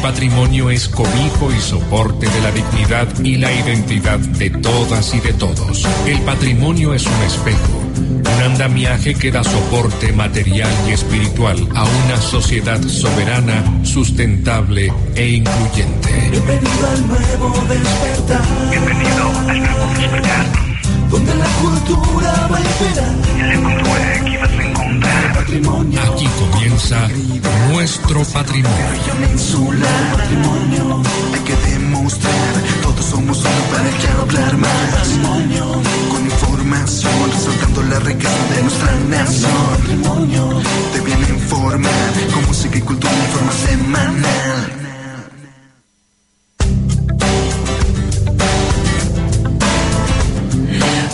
El patrimonio es cobijo y soporte de la dignidad y la identidad de todas y de todos. El patrimonio es un espejo, un andamiaje que da soporte material y espiritual a una sociedad soberana, sustentable e incluyente. Bienvenido al nuevo despertar. Bienvenido al nuevo despertar. Donde la cultura va a imperar. A. Aquí comienza nuestro patrimonio. Patrimonio. Hay que demostrar. Todos somos uno para que hablar más. Patrimonio. Con información. Resaltando la riqueza de nuestra nación. Patrimonio. Te viene informar. Con música y cultura en forma semanal.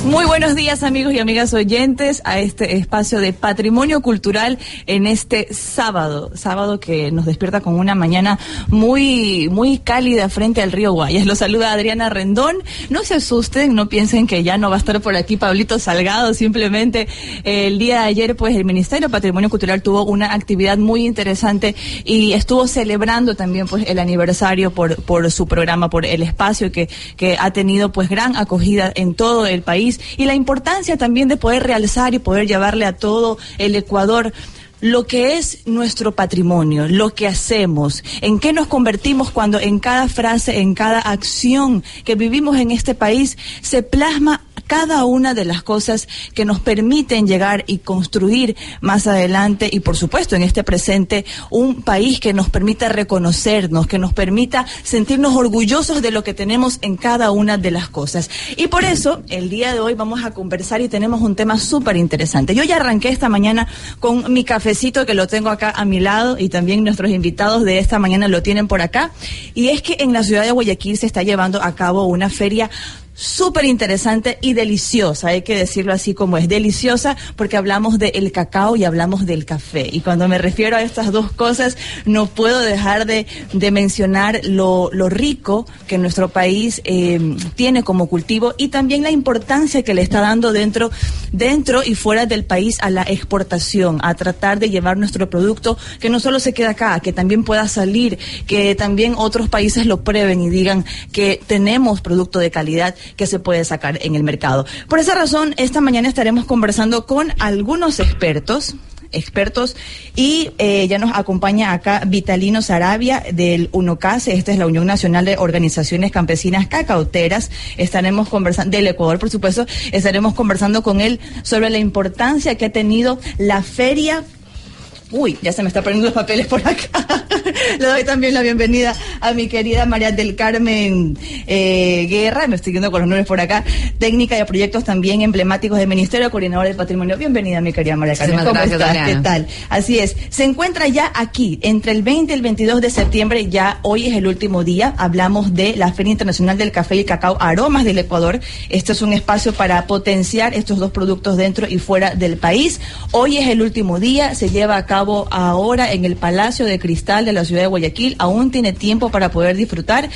Muy buenos días amigos y amigas oyentes a este espacio de patrimonio cultural en este sábado, sábado que nos despierta con una mañana muy muy cálida frente al río Guayas. Los saluda Adriana Rendón. No se asusten, no piensen que ya no va a estar por aquí Pablito Salgado, simplemente eh, el día de ayer pues el Ministerio de Patrimonio Cultural tuvo una actividad muy interesante y estuvo celebrando también pues el aniversario por por su programa, por el espacio que que ha tenido pues gran acogida en todo el país y la importancia también de poder realzar y poder llevarle a todo el Ecuador lo que es nuestro patrimonio, lo que hacemos, en qué nos convertimos cuando en cada frase, en cada acción que vivimos en este país se plasma cada una de las cosas que nos permiten llegar y construir más adelante y por supuesto en este presente un país que nos permita reconocernos, que nos permita sentirnos orgullosos de lo que tenemos en cada una de las cosas. Y por eso el día de hoy vamos a conversar y tenemos un tema súper interesante. Yo ya arranqué esta mañana con mi cafecito que lo tengo acá a mi lado y también nuestros invitados de esta mañana lo tienen por acá. Y es que en la ciudad de Guayaquil se está llevando a cabo una feria súper interesante y deliciosa, hay que decirlo así como es, deliciosa porque hablamos del cacao y hablamos del café. Y cuando me refiero a estas dos cosas, no puedo dejar de, de mencionar lo, lo, rico que nuestro país eh, tiene como cultivo y también la importancia que le está dando dentro, dentro y fuera del país a la exportación, a tratar de llevar nuestro producto que no solo se queda acá, que también pueda salir, que también otros países lo prueben y digan que tenemos producto de calidad que se puede sacar en el mercado. Por esa razón, esta mañana estaremos conversando con algunos expertos expertos y eh, ya nos acompaña acá Vitalino Sarabia del UNOCASE, esta es la Unión Nacional de Organizaciones Campesinas Cacauteras, estaremos conversando, del Ecuador por supuesto, estaremos conversando con él sobre la importancia que ha tenido la feria Uy, ya se me está poniendo los papeles por acá. Le doy también la bienvenida a mi querida María del Carmen eh, Guerra, me estoy viendo con los nombres por acá, técnica de proyectos también emblemáticos del Ministerio, coordinador del patrimonio. Bienvenida, mi querida María Carmen. ¿Cómo gracias, estás? ¿Qué tal? Así es. Se encuentra ya aquí, entre el 20 y el 22 de septiembre, ya hoy es el último día. Hablamos de la Feria Internacional del Café y Cacao Aromas del Ecuador. Este es un espacio para potenciar estos dos productos dentro y fuera del país. Hoy es el último día, se lleva a cabo ahora en el Palacio de Cristal de la ciudad de Guayaquil. Aún tiene tiempo para poder disfrutar.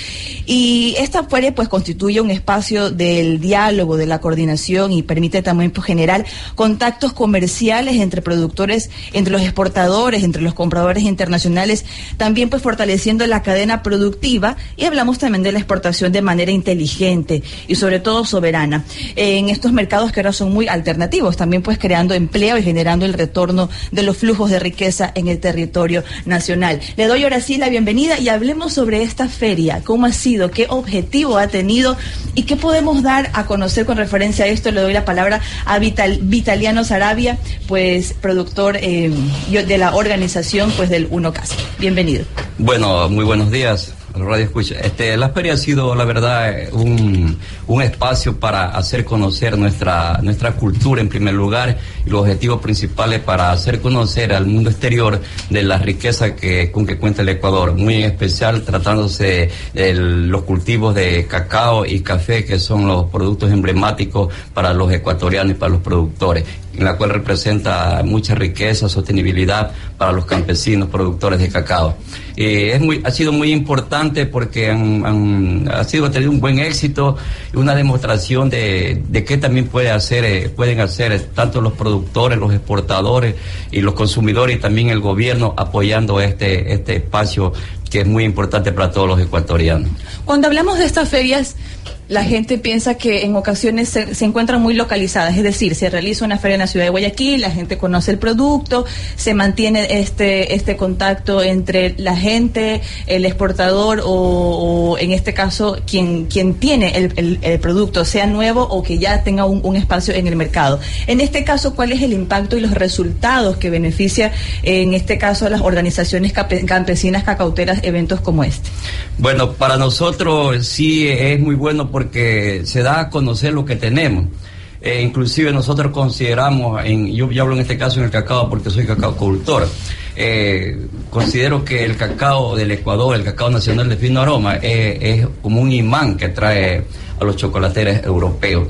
Y esta feria pues constituye un espacio del diálogo, de la coordinación y permite también pues, generar contactos comerciales entre productores, entre los exportadores, entre los compradores internacionales, también pues fortaleciendo la cadena productiva y hablamos también de la exportación de manera inteligente y sobre todo soberana en estos mercados que ahora son muy alternativos, también pues creando empleo y generando el retorno de los flujos de riqueza en el territorio nacional. Le doy ahora sí la bienvenida y hablemos sobre esta feria, cómo ha sido, qué objetivo ha tenido y qué podemos dar a conocer con referencia a esto. Le doy la palabra a Vital, Vitaliano Sarabia, pues productor eh, de la organización pues del UNOCAS. Bienvenido. Bueno, muy buenos días. A los radio escucha. Este, la feria ha sido, la verdad, un, un espacio para hacer conocer nuestra, nuestra cultura en primer lugar y los objetivos principales para hacer conocer al mundo exterior de la riqueza que, con que cuenta el Ecuador, muy en especial tratándose de los cultivos de cacao y café, que son los productos emblemáticos para los ecuatorianos y para los productores la cual representa mucha riqueza, sostenibilidad para los campesinos, productores de cacao. Eh, es muy, ha sido muy importante porque han, ha sido tenido un buen éxito y una demostración de, de qué también puede hacer, eh, pueden hacer tanto los productores, los exportadores y los consumidores y también el gobierno apoyando este, este espacio que es muy importante para todos los ecuatorianos. Cuando hablamos de estas ferias, la gente piensa que en ocasiones se, se, encuentran muy localizadas, es decir, se realiza una feria en la ciudad de Guayaquil, la gente conoce el producto, se mantiene este este contacto entre la gente, el exportador o, en este caso quien quien tiene el, producto, sea nuevo o que ya tenga un, un, espacio en el mercado. En este caso, ¿cuál es el impacto y los resultados que beneficia en este caso a las organizaciones campesinas cacauteras eventos como este? Bueno, para nosotros sí es muy bueno porque se da a conocer lo que tenemos. Eh, inclusive nosotros consideramos, yo, yo, hablo en este caso en el cacao porque soy cacao cultor, eh, considero que el cacao del Ecuador, el cacao nacional de fino aroma, eh, es como un imán que trae a los chocolateros europeos.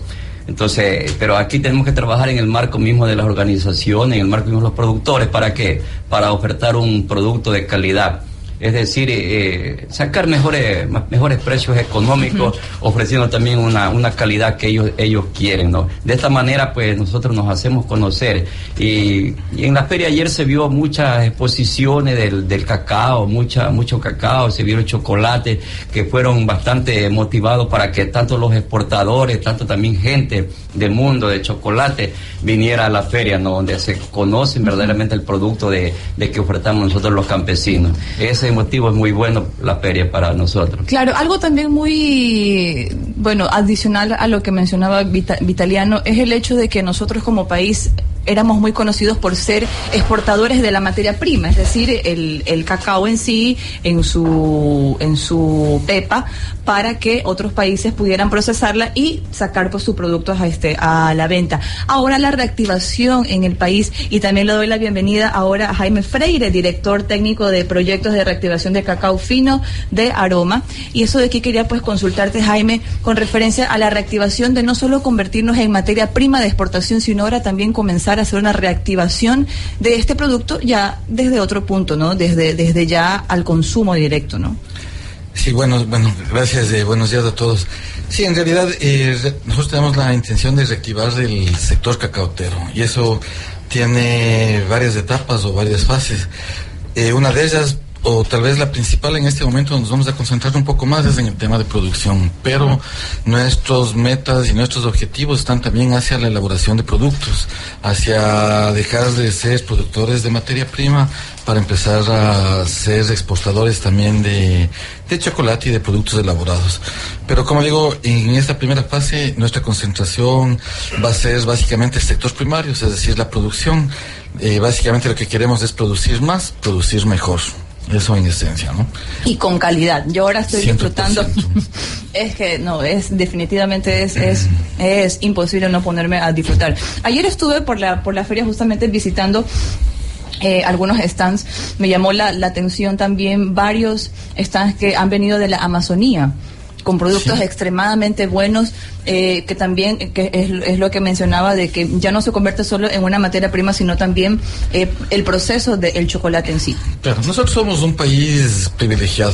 Entonces, pero aquí tenemos que trabajar en el marco mismo de las organizaciones, en el marco mismo de los productores, ¿para qué? Para ofertar un producto de calidad es decir, eh, sacar mejores, mejores precios económicos, ofreciendo también una, una calidad que ellos, ellos quieren, ¿no? De esta manera, pues, nosotros nos hacemos conocer. Y, y en la feria ayer se vio muchas exposiciones del, del cacao, mucha, mucho cacao, se vieron chocolates que fueron bastante motivados para que tanto los exportadores, tanto también gente del mundo de chocolate viniera a la feria, ¿no? Donde se conocen verdaderamente el producto de, de que ofertamos nosotros los campesinos. Ese motivo es muy bueno la feria para nosotros. Claro, algo también muy, bueno, adicional a lo que mencionaba Vitaliano, es el hecho de que nosotros como país éramos muy conocidos por ser exportadores de la materia prima, es decir, el, cacao en sí, en su, en su pepa, para que otros países pudieran procesarla y sacar pues, sus productos a, este, a la venta. Ahora la reactivación en el país, y también le doy la bienvenida ahora a Jaime Freire, director técnico de proyectos de reactivación de cacao fino de aroma. Y eso de aquí quería pues consultarte, Jaime, con referencia a la reactivación de no solo convertirnos en materia prima de exportación, sino ahora también comenzar a hacer una reactivación de este producto ya desde otro punto, ¿no? Desde, desde ya al consumo directo, ¿no? Sí, bueno, bueno, gracias, eh, buenos días a todos. Sí, en realidad eh, nosotros tenemos la intención de reactivar el sector cacautero y eso tiene varias etapas o varias fases. Eh, una de ellas o tal vez la principal en este momento nos vamos a concentrar un poco más es en el tema de producción, pero nuestros metas y nuestros objetivos están también hacia la elaboración de productos, hacia dejar de ser productores de materia prima para empezar a ser exportadores también de, de chocolate y de productos elaborados. Pero como digo, en esta primera fase nuestra concentración va a ser básicamente sectores primarios, es decir, la producción. Eh, básicamente lo que queremos es producir más, producir mejor. Eso en esencia, ¿no? Y con calidad. Yo ahora estoy 100%. disfrutando. es que no, es definitivamente es, es, es imposible no ponerme a disfrutar. Ayer estuve por la, por la feria justamente visitando eh, algunos stands. Me llamó la, la atención también varios stands que han venido de la Amazonía con productos sí. extremadamente buenos, eh, que también que es, es, lo que mencionaba, de que ya no se convierte solo en una materia prima, sino también eh, el proceso del de chocolate en sí. Claro, nosotros somos un país privilegiado,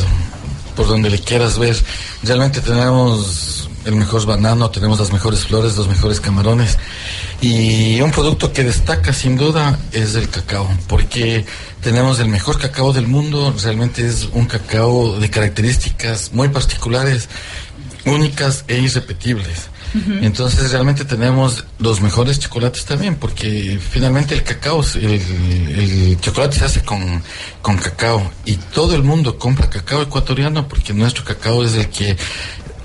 por donde le quieras ver. Realmente tenemos el mejor banano, tenemos las mejores flores, los mejores camarones. Y un producto que destaca sin duda es el cacao, porque tenemos el mejor cacao del mundo, realmente es un cacao de características muy particulares, únicas e irrepetibles. Entonces realmente tenemos los mejores chocolates también, porque finalmente el cacao, el, chocolate se hace con, con cacao y todo el mundo compra cacao ecuatoriano porque nuestro cacao es el que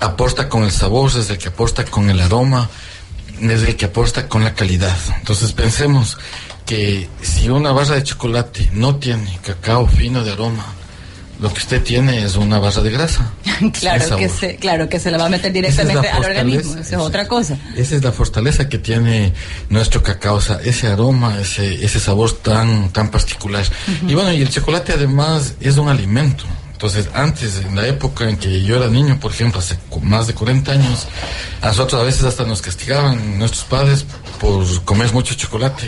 aporta con el sabor, es el que aporta con el aroma, es el que aporta con la calidad. Entonces pensemos que si una barra de chocolate no tiene cacao fino de aroma, lo que usted tiene es una barra de grasa. claro, que se, claro que se la va a meter es directamente al organismo, esa es otra cosa. Esa es la fortaleza que tiene nuestro cacao, o sea, ese aroma, ese, ese sabor tan, tan particular. Y bueno, y el chocolate además es un alimento. Entonces, antes, en la época en que yo era niño, por ejemplo, hace más de 40 años, a nosotros a veces hasta nos castigaban nuestros padres por comer mucho chocolate.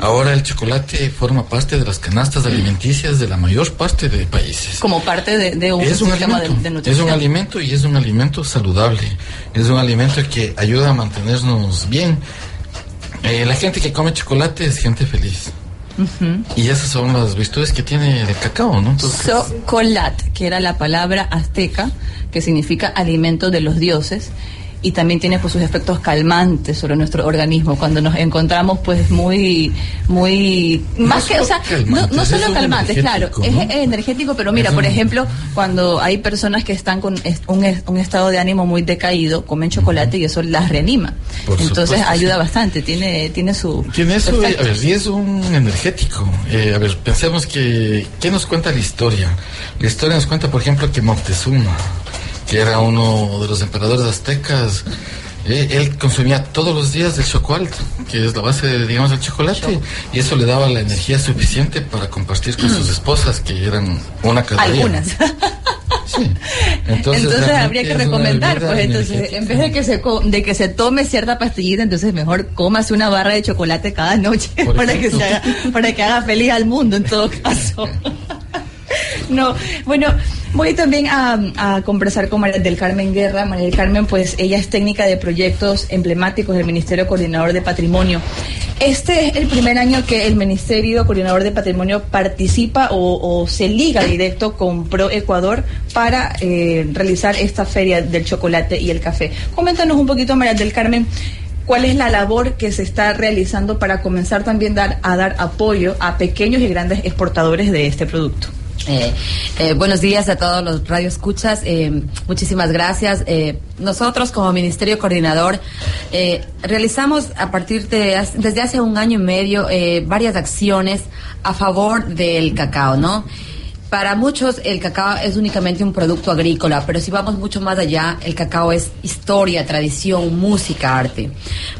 Ahora el chocolate forma parte de las canastas alimenticias de la mayor parte de países Como parte de, de un es un sistema de, alimento, de es nutrición. un alimento y es un alimento saludable, es un alimento que ayuda a mantenernos bien. Eh, la gente que come chocolate es gente feliz. Y esas son las virtudes que tiene el cacao, ¿no? Entonces, Socolat, que era la palabra azteca, que significa alimento de los dioses, y también tiene pues sus efectos calmantes sobre nuestro organismo cuando nos encontramos pues muy muy No más que o sea no, solo calmantes claro es, energético pero mira Es por un- ejemplo cuando hay personas que están con un, un estado de ánimo muy decaído comen chocolate y eso las reanima Por entonces supuesto, ayuda sí. bastante tiene tiene su tiene eso, su a ver, y es un energético. Eh, a ver, pensemos que, ¿qué nos cuenta la historia? La historia nos cuenta, por ejemplo, que Moctezuma, que era uno de los emperadores aztecas, eh, él consumía todos los días el chocolate, que es la base, digamos, del chocolate, y eso le daba la energía suficiente para compartir con sus esposas, que eran una cada día. algunas Sí. Entonces, realmente habría que recomendar, pues entonces, energética. en vez de que se co- de que se tome cierta pastillita, entonces mejor cómase una barra de chocolate cada noche Por para que ejemplo. se haga, para que haga feliz al mundo en todo caso. No, bueno, voy también a, conversar con María del Carmen Guerra. María del Carmen, pues ella es técnica de proyectos emblemáticos del Ministerio Coordinador de Patrimonio. Este es el primer año que el Ministerio Coordinador de Patrimonio participa o, o se liga directo con Pro Ecuador para eh, realizar esta feria del chocolate y el café. Coméntanos un poquito, María del Carmen. ¿Cuál es la labor que se está realizando para comenzar también dar, a dar apoyo a pequeños y grandes exportadores de este producto? Eh, eh, buenos días a todos los radioescuchas. Eh, muchísimas gracias. Eh, nosotros como Ministerio Coordinador eh, realizamos a partir de desde hace un año y medio varias acciones a favor del cacao, ¿no? Para muchos el cacao es únicamente un producto agrícola, pero si vamos mucho más allá, el cacao es historia, tradición, música, arte.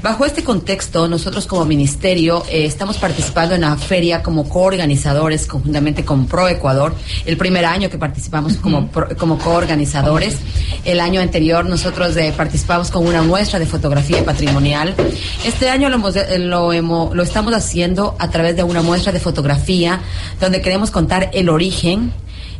Bajo este contexto, nosotros como ministerio eh, estamos participando en la feria como coorganizadores conjuntamente con Pro Ecuador. El primer año que participamos como, pro- como coorganizadores. El año anterior nosotros eh, participamos con una muestra de fotografía patrimonial. Este año lo, hemos- eh, lo, hemo- lo estamos haciendo a través de una muestra de fotografía donde queremos contar el origen,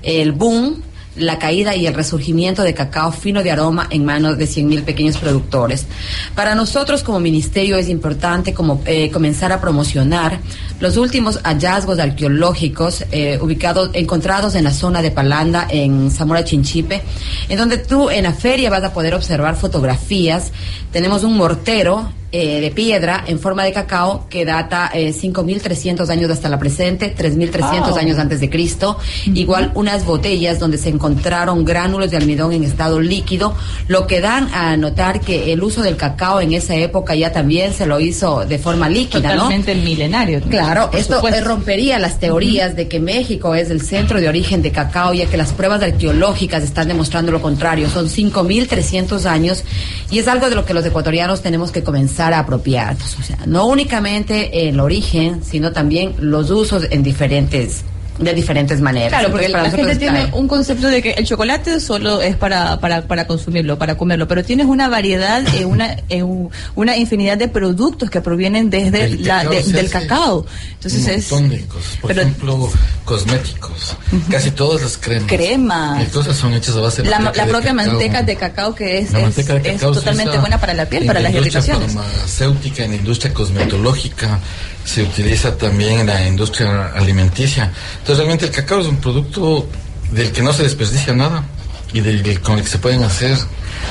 el boom, la caída y el resurgimiento de cacao fino de aroma en manos de 100.000 pequeños productores. Para nosotros como ministerio es importante eh, comenzar a promocionar los últimos hallazgos arqueológicos eh, ubicados, encontrados en la zona de Palanda, en Zamora Chinchipe, en donde tú en la feria vas a poder observar fotografías. Tenemos un mortero eh, de piedra en forma de cacao que data eh, 5.300 años hasta la presente, 3.300 Wow. años antes de Cristo. Igual unas botellas donde se encontraron gránulos de almidón en estado líquido, lo que dan a notar que el uso del cacao en esa época ya también se lo hizo de forma líquida, ¿no? Totalmente milenario. Claro, por esto supuesto. eh, rompería las teorías de que México es el centro de origen de cacao, ya que las pruebas arqueológicas están demostrando lo contrario. Son 5.300 años y es algo de lo que los ecuatorianos tenemos que comenzar a apropiarnos. O sea, no únicamente el origen, sino también los usos en diferentes, de diferentes maneras. Claro, porque Entonces, la gente tiene un concepto de que el chocolate solo es para, para, para consumirlo, para comerlo, pero tienes una variedad, eh, una, eh, un- una infinidad de productos que provienen desde El la, cacao de- del cacao. Entonces un es... de cosas. Por pero- ejemplo, cosméticos. Casi todas las cremas. Cremas. Cosas son hechas a base de La, manteca la de propia cacao. manteca de cacao que es, La es, de es totalmente buena para la piel, en para la las industria irritaciones. farmacéutica, en la industria cosmetológica, se utiliza también en la industria alimenticia. Entonces realmente el cacao es un producto del que no se desperdicia nada y del, con el que se pueden hacer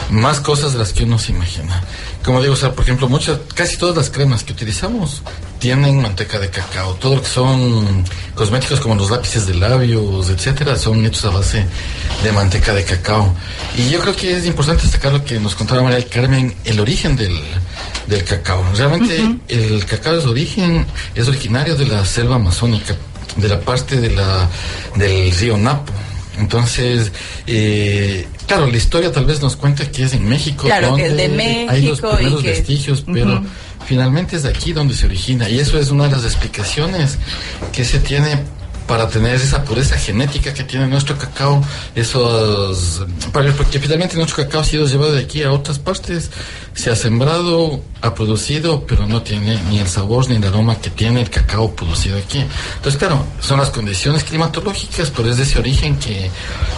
más cosas de las que uno se imagina. Como digo, o sea, por ejemplo, muchas, casi todas las cremas que utilizamos tienen manteca de cacao. Todo lo que son cosméticos como los lápices de labios, etcétera, son hechos a base de manteca de cacao. Y yo creo que es importante destacar lo que nos contaba María del Carmen, el origen del, del cacao. Realmente el cacao es origen, es originario de la selva amazónica, de la parte de la, del río Napo Entonces, eh, claro, la historia tal vez nos cuenta que es en México. Claro, que es donde de Hay los México y primeros que- vestigios, pero finalmente es de aquí donde se origina. Y eso es una de las explicaciones que se tiene para tener esa pureza genética que tiene nuestro cacao, esos, porque finalmente nuestro cacao ha sido llevado de aquí a otras partes, se ha sembrado, ha producido, pero no tiene ni el sabor ni el aroma que tiene el cacao producido aquí. Entonces, claro, son las condiciones climatológicas, pero es de ese origen que,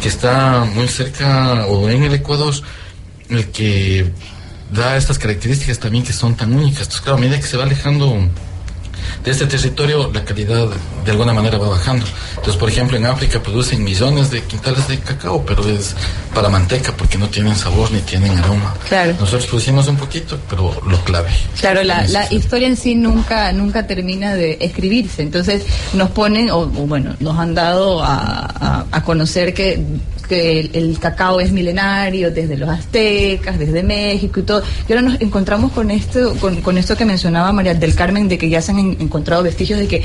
que está muy cerca o en el Ecuador, el que da estas características también que son tan únicas. Entonces, claro, a medida que se va alejando de este territorio, la calidad de alguna manera va bajando. Entonces, por ejemplo, en África producen millones de quintales de cacao, pero es para manteca porque no tienen sabor ni tienen aroma. Claro. Nosotros producimos un poquito, pero lo clave. Claro, la, la historia en sí nunca nunca termina de escribirse. Entonces nos ponen, o, o bueno, nos han dado a, a- a conocer que, que el, el cacao es milenario desde los aztecas, desde México y todo. Y ahora nos encontramos con esto, con, con esto que mencionaba María del Carmen, de que ya se han en- encontrado vestigios de que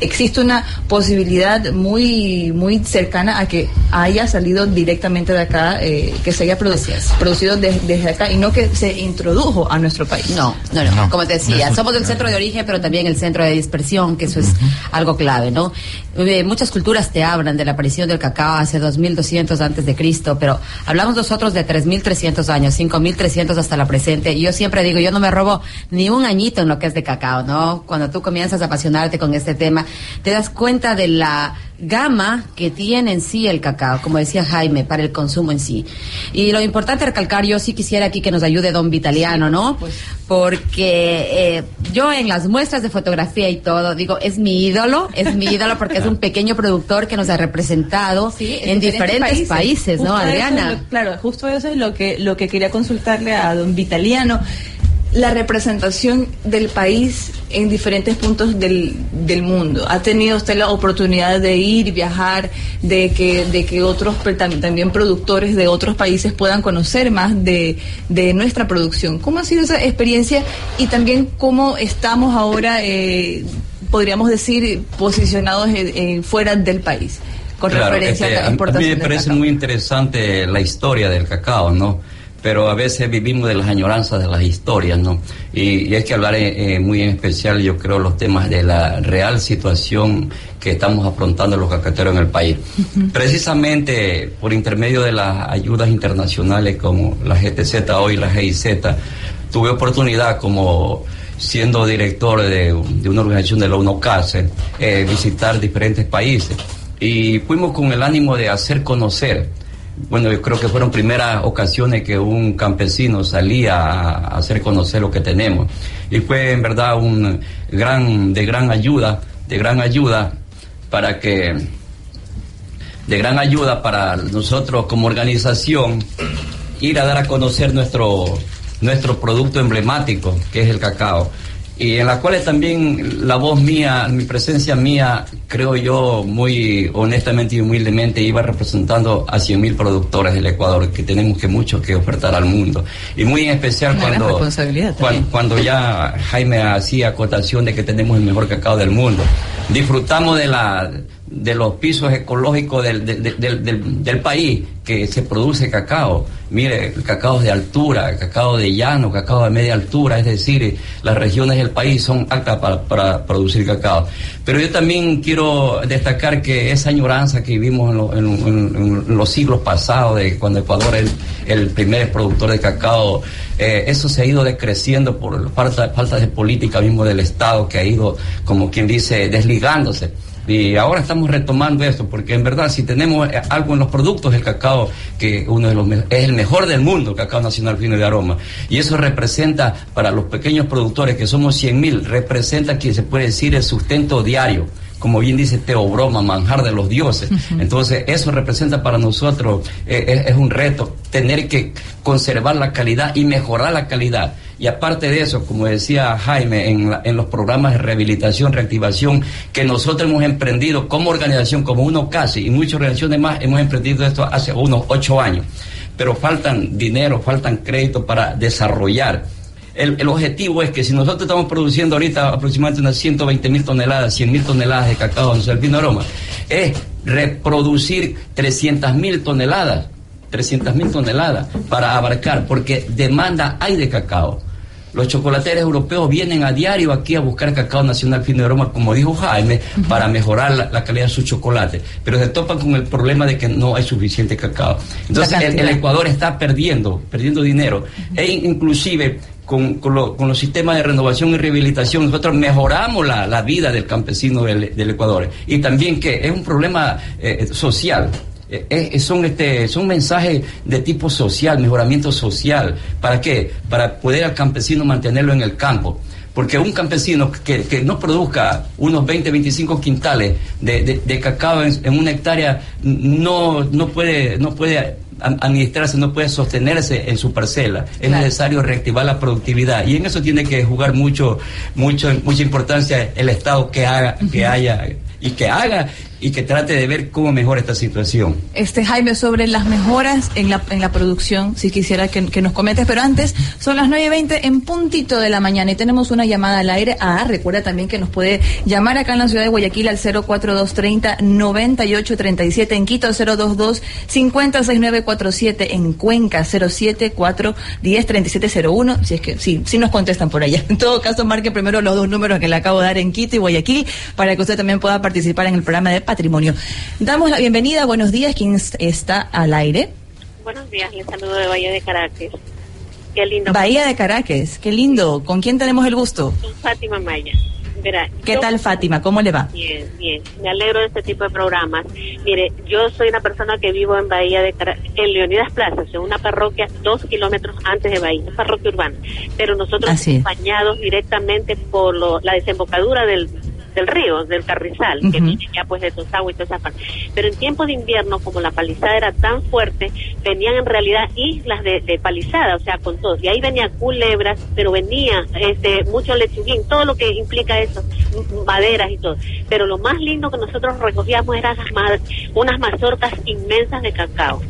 existe una posibilidad muy muy cercana a que haya salido directamente de acá, eh, que se haya producido de- desde acá y no que se introdujo a nuestro país. No, no, no, No. como te decía, somos el centro de origen, pero también el centro de dispersión, que eso es algo clave, ¿no? Eh, muchas culturas te hablan de la aparición del cacao hace 2200 antes de Cristo, pero hablamos nosotros de 3300 años, 5300 hasta la presente. Y yo siempre digo, yo no me robo ni un añito en lo que es de cacao, ¿no? Cuando tú comienzas a apasionarte con este tema, te das cuenta de la gama que tiene en sí el cacao, como decía Jaime, para el consumo en sí. Y lo importante recalcar, yo sí quisiera aquí que nos ayude don Vitaliano, ¿no? Porque eh, yo en las muestras de fotografía y todo, digo, es mi ídolo, es mi ídolo porque es un pequeño productor que nos ha representado Sí, en diferentes países, ¿no, Adriana? lo- claro, justo eso es lo que, lo que quería consultarle a don Vitaliano. La representación del país en diferentes puntos del, del mundo. ¿Ha tenido usted la oportunidad de ir, viajar, de que, de que otros también productores de otros países puedan conocer más de, de nuestra producción? ¿Cómo ha sido esa experiencia y también cómo estamos ahora, eh, podríamos decir, posicionados en- en- fuera del país? Con Claro, referencia este, a a, la a importación mí me parece muy interesante la historia del cacao, ¿no? Pero a veces vivimos de las añoranzas de las historias, ¿no? Y, y hay que hablar eh, eh, muy en especial, yo creo, los temas de la real situación que estamos afrontando los cacateros en el país. Precisamente por intermedio de las ayudas internacionales como la GTZ hoy, la GIZ, tuve oportunidad como siendo director de, de una organización de la UNOCASE, eh, visitar diferentes países. Y fuimos con el ánimo de hacer conocer. Bueno, yo creo que fueron primeras ocasiones que un campesino salía a hacer conocer lo que tenemos. Y fue en verdad un gran, de gran ayuda, de gran ayuda para que, de gran ayuda para nosotros como organización ir a dar a conocer nuestro, nuestro producto emblemático, que es el cacao. Y en la cual también la voz mía, mi presencia mía, creo yo, muy honestamente y humildemente, iba representando a 100 mil productores del Ecuador, que tenemos que mucho que ofertar al mundo. Y muy en especial cuando, responsabilidad cuan- también. cuando ya Jaime hacía acotación de que tenemos el mejor cacao del mundo. Disfrutamos de la de los pisos ecológicos del, del, del- del- país que se produce cacao. Mire, cacao de altura, cacao de llano, cacao de media altura, es decir, las regiones del país son altas para, para producir cacao. Pero yo también quiero destacar que esa añoranza que vivimos en, en- los siglos pasados, de cuando Ecuador es el, el primer productor de cacao, eh, eso se ha ido decreciendo por falta, falta de política mismo del Estado que ha ido, como quien dice, desligándose. Y ahora estamos retomando esto, porque en verdad si tenemos eh, algo en los productos del cacao, que uno de los es el mejor del mundo, el cacao nacional fino de aroma, y eso representa para los pequeños productores, que somos 100 mil, representa que se puede decir el sustento diario como bien dice Teobroma, manjar de los dioses. Entonces, eso representa para nosotros, eh, es, es un reto, tener que conservar la calidad y mejorar la calidad. Y aparte de eso, como decía Jaime, en, la- en los programas de rehabilitación, reactivación, que nosotros hemos emprendido como organización, como uno casi, y muchas organizaciones más, hemos emprendido esto hace unos ocho años. Pero faltan dinero, faltan créditos para desarrollar. El, objetivo es que si nosotros estamos produciendo ahorita aproximadamente unas 120 mil toneladas, 100 mil toneladas de cacao en el vino aroma, es reproducir 300 mil toneladas, 300 mil toneladas para abarcar, porque demanda hay de cacao. Los chocolateros europeos vienen a diario aquí a buscar cacao nacional fino de aroma, como dijo Jaime, para mejorar la, la calidad de su chocolate. Pero se topan con el problema de que no hay suficiente cacao. Entonces el, Ecuador está perdiendo, perdiendo dinero. E in- inclusive con, con lo- con los sistemas de renovación y rehabilitación, nosotros mejoramos la, la vida del campesino del, del Ecuador. Y también que es un problema eh, social. Eh, eh, son este son mensajes de tipo social, mejoramiento social. ¿Para qué? Para poder al campesino mantenerlo en el campo. Porque un campesino que, que no produzca unos 20, 25 quintales de, de- de cacao en, en una hectárea no, no puede, no puede administrarse, no puede sostenerse en su parcela. Es Claro. necesario reactivar la productividad. Y en eso tiene que jugar mucho, mucho, mucha importancia el Estado que haga, que haya y que haga y que trate de ver cómo mejora esta situación. Este Jaime, sobre las mejoras en la, en la producción, si quisiera que, nos comentes, pero antes son las 9.20 en puntito de la mañana y tenemos una llamada al aire. Ah, recuerda también que nos puede llamar acá en la ciudad de Guayaquil al 04230-9837, en Quito 022-506947, en Cuenca 074-103701, si es que sí, sí nos contestan por allá. En todo caso, marque primero los dos números que le acabo de dar en Quito y Guayaquil para que usted también pueda participar en el programa de patrimonio. Damos la bienvenida, buenos días, ¿quién es- está al aire? Buenos días, les saludo de Valle de Caracas. Qué lindo. Bahía de Caracas, qué lindo. ¿Con quién tenemos el gusto? Con Fátima Maya. Verá, ¿Qué yo- tal, Fátima? ¿Cómo le va? Bien, bien. Me alegro de este tipo de programas. Mire, yo soy una persona que vivo en Bahía de Caracas, en Leonidas Plaza, en una parroquia dos kilómetros antes de Bahía, una parroquia urbana. Pero nosotros bañados directamente por lo- la desembocadura del, del río, del Carrizal, que viene ya pues de Tosagua y toda esa parte. Pero en tiempos de invierno, como la palizada era tan fuerte, venían en realidad islas de, de palizada, o sea, con todo. Y ahí venía culebras, pero venía este mucho lechuguín, todo lo que implica eso, maderas y todo. Pero lo más lindo que nosotros recogíamos eran las unas mazorcas inmensas de cacao.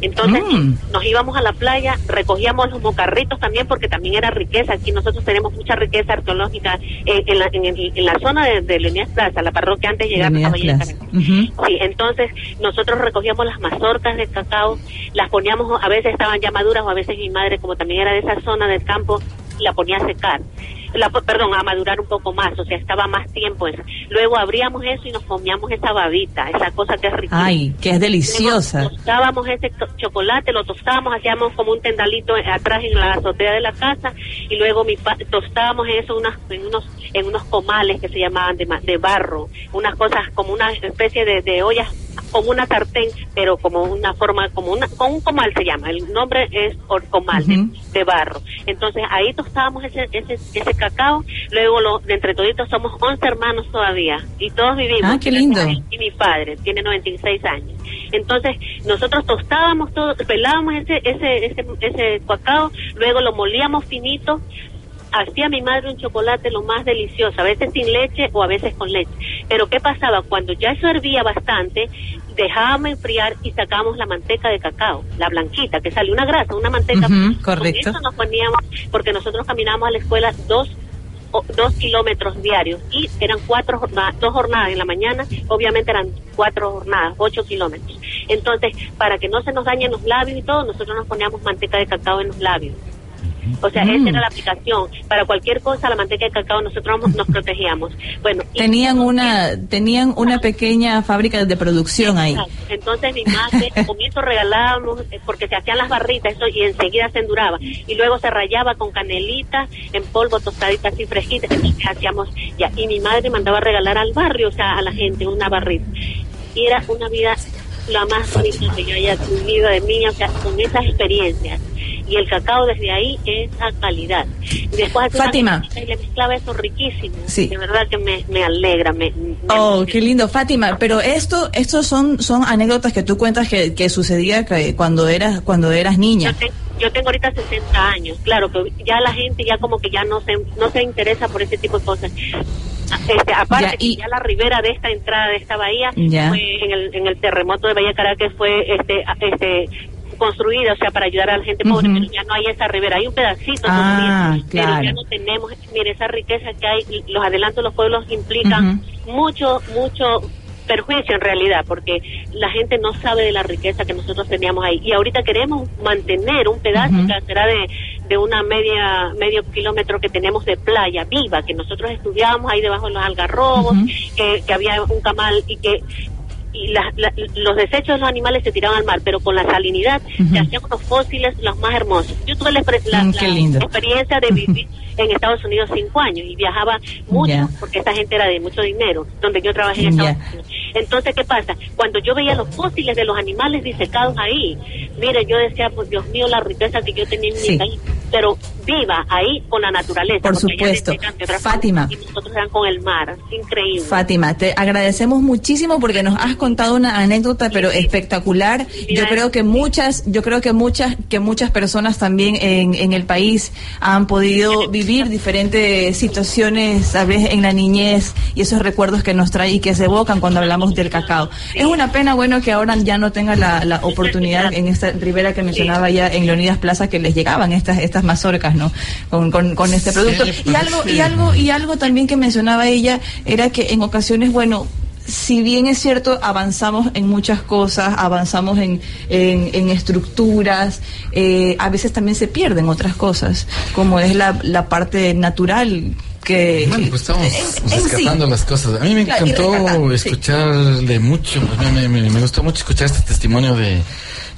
Entonces Mm. nos íbamos a la playa, recogíamos los mocarritos también porque también era riqueza. Aquí nosotros tenemos mucha riqueza arqueológica en, en la, en, el- en la zona de, de Leonidas Plaza, la parroquia antes de llegar a Leonidas de Plaza. Caracas. Ujú. Sí, entonces nosotros recogíamos las mazorcas de cacao, las poníamos, a veces estaban ya maduras o a veces mi madre, como también era de esa zona del campo, la ponía a secar. La, perdón, a madurar un poco más, o sea, estaba más tiempo eso. Luego abríamos eso y nos comíamos esa babita, esa cosa que es riquísima. Ay, que es deliciosa. Luego tostábamos ese to- chocolate, lo tostábamos, hacíamos como un tendalito atrás en la azotea de la casa y luego mi pa- tostábamos eso unas, en unos en unos comales que se llamaban de, de barro, unas cosas como una especie de, de ollas como una sartén, pero como una forma, como una, con un comal se llama, el nombre es comal de, barro. Entonces ahí tostábamos ese, ese, ese cacao, luego lo, de entre toditos somos 11 hermanos todavía y todos vivimos. Ah, qué lindo. Y mi padre tiene 96 años. Entonces, nosotros tostábamos todo, pelábamos ese, ese, ese, ese cacao, luego lo molíamos finito, hacía mi madre un chocolate lo más delicioso, a veces sin leche o a veces con leche. Pero ¿qué pasaba? Cuando ya eso hervía bastante, dejábamos enfriar y sacábamos la manteca de cacao, la blanquita, que sale una grasa, una manteca. Ujú, Con correcto. eso nos poníamos, porque nosotros caminábamos a la escuela dos dos kilómetros diarios y eran cuatro jornadas, dos jornadas en la mañana, obviamente eran cuatro jornadas, ocho kilómetros. Entonces, para que no se nos dañen los labios y todo, nosotros nos poníamos manteca de cacao en los labios. O sea, Mm. esa era la aplicación. Para cualquier cosa, la manteca de cacao nosotros nos- nos protegíamos. Bueno, y- Tenían una, tenían una pequeña fábrica de producción ahí. Entonces mi madre, al comienzo regalábamos, eh, porque se hacían las barritas eso, y enseguida se enduraba. Y luego se rayaba con canelita en polvo, tostadita así fresquita. Entonces hacíamos ya. Y mi madre mandaba a regalar al barrio, o sea, a la gente, una barrita. Y era una vida la más bonita que yo haya tenido de niña, o sea, con esas experiencias. Y el cacao desde ahí es a calidad. Y después Fátima. y le mezclaba eso riquísimo. Sí. De verdad que me, me alegra. Me, me- Oh, qué lindo, Fátima. Pero esto, estos son, son anécdotas que tú cuentas que, que sucedía que cuando eras, cuando eras niña. Te- yo tengo ahorita 60 años, claro que ya la gente ya como que ya no se no se interesa por ese tipo de cosas. Este, aparte Ya, que ya la ribera de esta entrada de esta bahía Ya. fue en el, en el terremoto de Bahía Caracas fue este a- este construida, o sea, para ayudar a la gente pobre, pero ya no hay esa ribera, hay un pedacito Ah, todavía, pero claro. ya no tenemos, mire, esa riqueza que hay, los adelantos de los pueblos implican mucho, mucho perjuicio en realidad, porque la gente no sabe de la riqueza que nosotros teníamos ahí. Y ahorita queremos mantener un pedazo que será de, de una media medio kilómetro que tenemos de playa viva, que nosotros estudiábamos ahí debajo de los algarrobos, que, que había un camal y que y la- la- los desechos de los animales se tiraban al mar, pero con la salinidad se hacían unos fósiles los más hermosos. Yo tuve la, Mm, experiencia de vivir en Estados Unidos cinco años y viajaba mucho porque esta gente era de mucho dinero, donde yo trabajé en. Estados Unidos. Entonces, ¿qué pasa? Cuando yo veía los fósiles de los animales disecados ahí, mire, yo decía, pues Dios mío, la riqueza que yo tenía en Sí. mi país, pero viva ahí con la naturaleza. Por supuesto. otra Fátima. Y nosotros eran con el mar, increíble. Fátima, te agradecemos muchísimo porque nos has contado una anécdota pero espectacular. Yo creo que muchas, yo creo que muchas, que muchas personas también en, en el país han podido vivir diferentes situaciones, sabes, en la niñez y esos recuerdos que nos trae y que se evocan cuando hablamos del cacao. Es una pena, bueno, que ahora ya no tenga la, la oportunidad en esta ribera que mencionaba ya en Leonidas Plaza que les llegaban estas estas mazorcas, ¿no? Con, con, con este producto. Y algo y algo y algo también que mencionaba ella era que en ocasiones, bueno, si bien es cierto, avanzamos en muchas cosas, avanzamos en, en, en estructuras, eh, a veces también se pierden otras cosas, como es la, la parte natural que... Bueno, pues estamos en- en rescatando sí. las cosas. A mí me Claro, encantó sí. escucharle mucho, pues, me, me- me gustó mucho escuchar este testimonio de,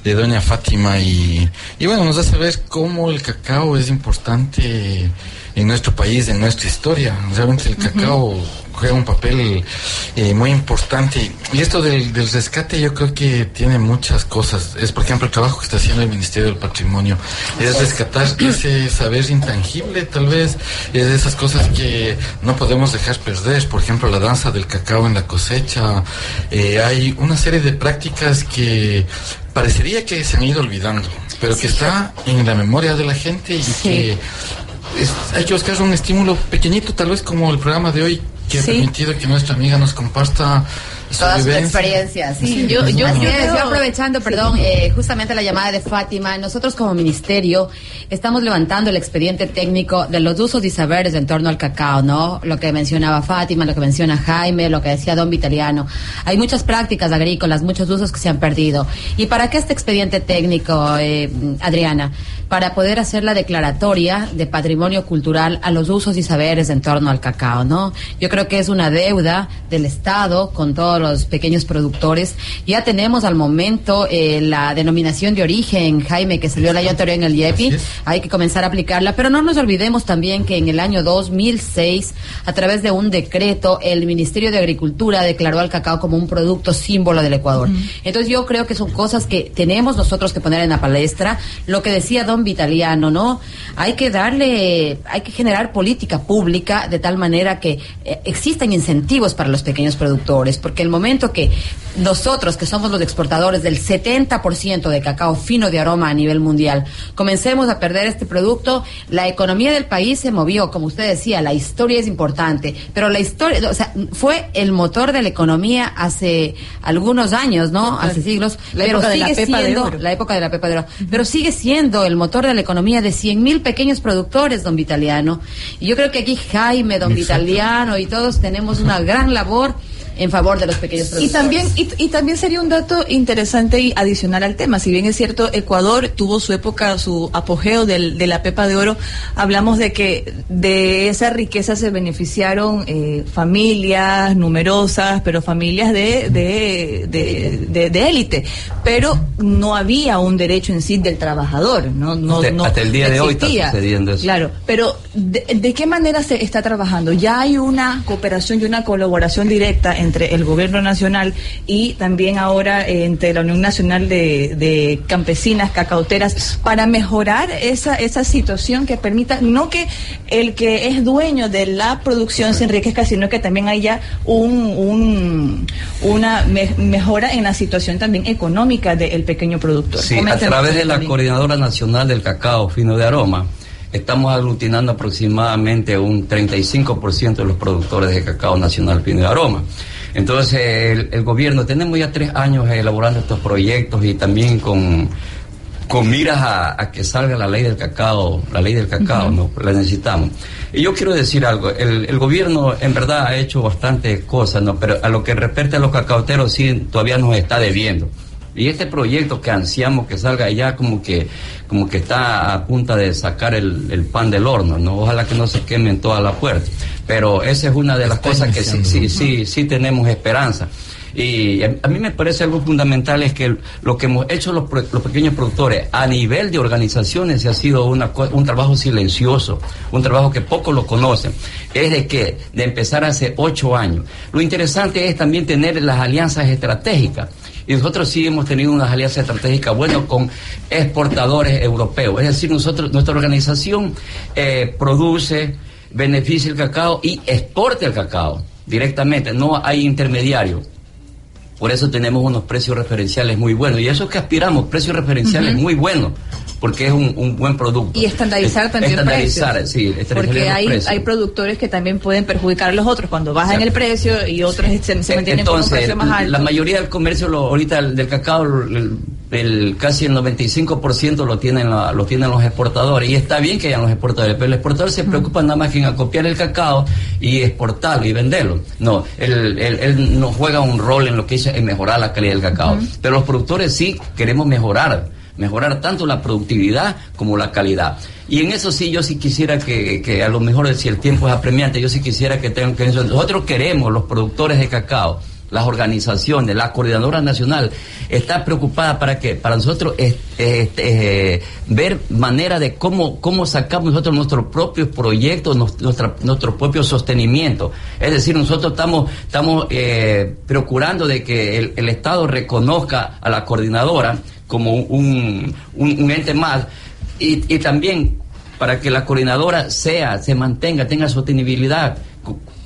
de doña Fátima y, y bueno, nos hace ver cómo el cacao es importante en nuestro país, en nuestra historia. Realmente el cacao juega un papel eh, muy importante. Y esto del, del rescate yo creo que tiene muchas cosas. Es, por ejemplo, el trabajo que está haciendo el Ministerio del Patrimonio. Es rescatar ese saber intangible, tal vez. Es de esas cosas que no podemos dejar perder. Por ejemplo, la danza del cacao en la cosecha. Eh, hay una serie de prácticas que parecería que se han ido olvidando, pero que está en la memoria de la gente y que es- hay que buscar un estímulo pequeñito, tal vez como el programa de hoy, que ha permitido que nuestra amiga nos comparta Toda su experiencia, sí. yo- yo- yo es, creo- yo aprovechando, perdón, eh, justamente la llamada de Fátima, nosotros como ministerio estamos levantando el expediente técnico de los usos y saberes en torno al cacao, ¿no? Lo que mencionaba Fátima, lo que menciona Jaime, lo que decía Don Vitaliano. Hay muchas prácticas agrícolas, muchos usos que se han perdido. ¿Y para qué este expediente técnico, eh, Adriana? Para poder hacer la declaratoria de patrimonio cultural a los usos y saberes en torno al cacao, ¿no? Yo creo que es una deuda del Estado con todos los pequeños productores. Ya tenemos al momento eh, la denominación de origen, Jaime, que salió el año anterior en el IEPI. Hay que comenzar a aplicarla, pero no nos olvidemos también que en el año 2006, a través de un decreto, el Ministerio de Agricultura declaró al cacao como un producto símbolo del Ecuador. Entonces yo creo que son cosas que tenemos nosotros que poner en la palestra. Lo que decía don Vitaliano, ¿no? Hay que darle, hay que generar política pública de tal manera que eh, existan incentivos para los pequeños productores, porque el momento que nosotros, que somos los exportadores del 70% de cacao fino de aroma a nivel mundial, comencemos a perder este producto, la economía del país se movió, como usted decía, la historia es importante, pero la historia, o sea, fue el motor de la economía hace algunos años, ¿no? Hace siglos, La pero época de la sigue pepa de siendo oro. la época de la pepa de oro, pero sigue siendo el motor de la economía de 100 mil pequeños productores, don Vitaliano. Y yo creo que aquí Jaime, don Exacto. Vitaliano y todos tenemos una gran labor en favor de los pequeños Y productores. también, y, y también sería un dato interesante y adicional al tema. Si bien es cierto, Ecuador tuvo su época, su apogeo del- de la pepa de oro, hablamos de que de esa riqueza se beneficiaron eh, familias numerosas, pero familias de de, de, de- de élite. Pero no había un derecho en sí del trabajador. No, no, Hasta- no hasta el día de hoy está sucediendo eso. Claro, pero ¿de, de qué manera se está trabajando? Ya hay una cooperación y una colaboración directa entre el gobierno nacional y también ahora eh, entre la Unión Nacional de, de Campesinas, Cacauteras, para mejorar esa, esa situación que permita no que el que es dueño de la producción se enriquezca, sino que también haya un, un- una me- mejora en la situación también económica del pequeño productor. Sí, a través de la también. Coordinadora Nacional del Cacao Fino de Aroma, estamos aglutinando aproximadamente un 35% de los productores de cacao nacional fino de aroma. Entonces, el, el gobierno, tenemos ya tres años elaborando estos proyectos y también con con miras a, a que salga la ley del cacao, la ley del cacao, ¿no? La necesitamos. Y yo quiero decir algo, el, el gobierno en verdad ha hecho bastantes cosas, ¿no? Pero a lo que respecta a los cacauteros sí todavía nos está debiendo. Y este proyecto que ansiamos que salga ya como que, como que está a punta de sacar el, el pan del horno, ¿no? Ojalá que no se quemen toda la puerta. Pero esa es una de las Está cosas que sí, sí, sí, sí tenemos esperanza. Y a, a mí me parece algo fundamental es que lo que hemos hecho los, los pequeños productores a nivel de organizaciones ha sido una, un trabajo silencioso, un trabajo que pocos lo conocen. Es de que, de empezar hace ocho años. Lo interesante es también tener las alianzas estratégicas. Y nosotros sí hemos tenido unas alianzas estratégicas buenas con exportadores europeos. Es decir, nosotros, nuestra organización eh, produce, beneficia el cacao y exporta el cacao directamente. No hay intermediario. Por eso tenemos unos precios referenciales muy buenos. Y eso es que aspiramos, precios referenciales muy buenos, porque es un, un buen producto. Y estandarizar Es- también Estandarizar, precios. sí, estandarizar Porque hay, precios. hay productores que también pueden perjudicar a los otros cuando bajan Exacto. el precio y otros se, se Eh, mantienen con un precio más alto. la mayoría del comercio lo- ahorita el del cacao, el, el- casi el 95% lo tienen, la- lo tienen los exportadores. Y está bien que hayan los exportadores, pero el exportador se preocupa nada más que en acopiar el cacao y exportarlo y venderlo. No, él, él- él no juega un rol en lo que dice en mejorar la calidad del cacao. Pero los productores sí queremos mejorar mejorar tanto la productividad como la calidad. Y en eso sí, yo sí quisiera que, que a lo mejor si el tiempo es apremiante, yo sí quisiera que tengan que. Nosotros queremos, los productores de cacao, las organizaciones, la coordinadora nacional, está preocupada para que, para nosotros es- es- eh, ver manera de cómo, cómo sacamos nosotros nuestros propios proyectos, nuestra, nuestro propio sostenimiento. Es decir, nosotros estamos, estamos eh, procurando de que el, Estado reconozca a la coordinadora como un, un- un ente más y, y también para que la coordinadora sea, se mantenga, tenga sostenibilidad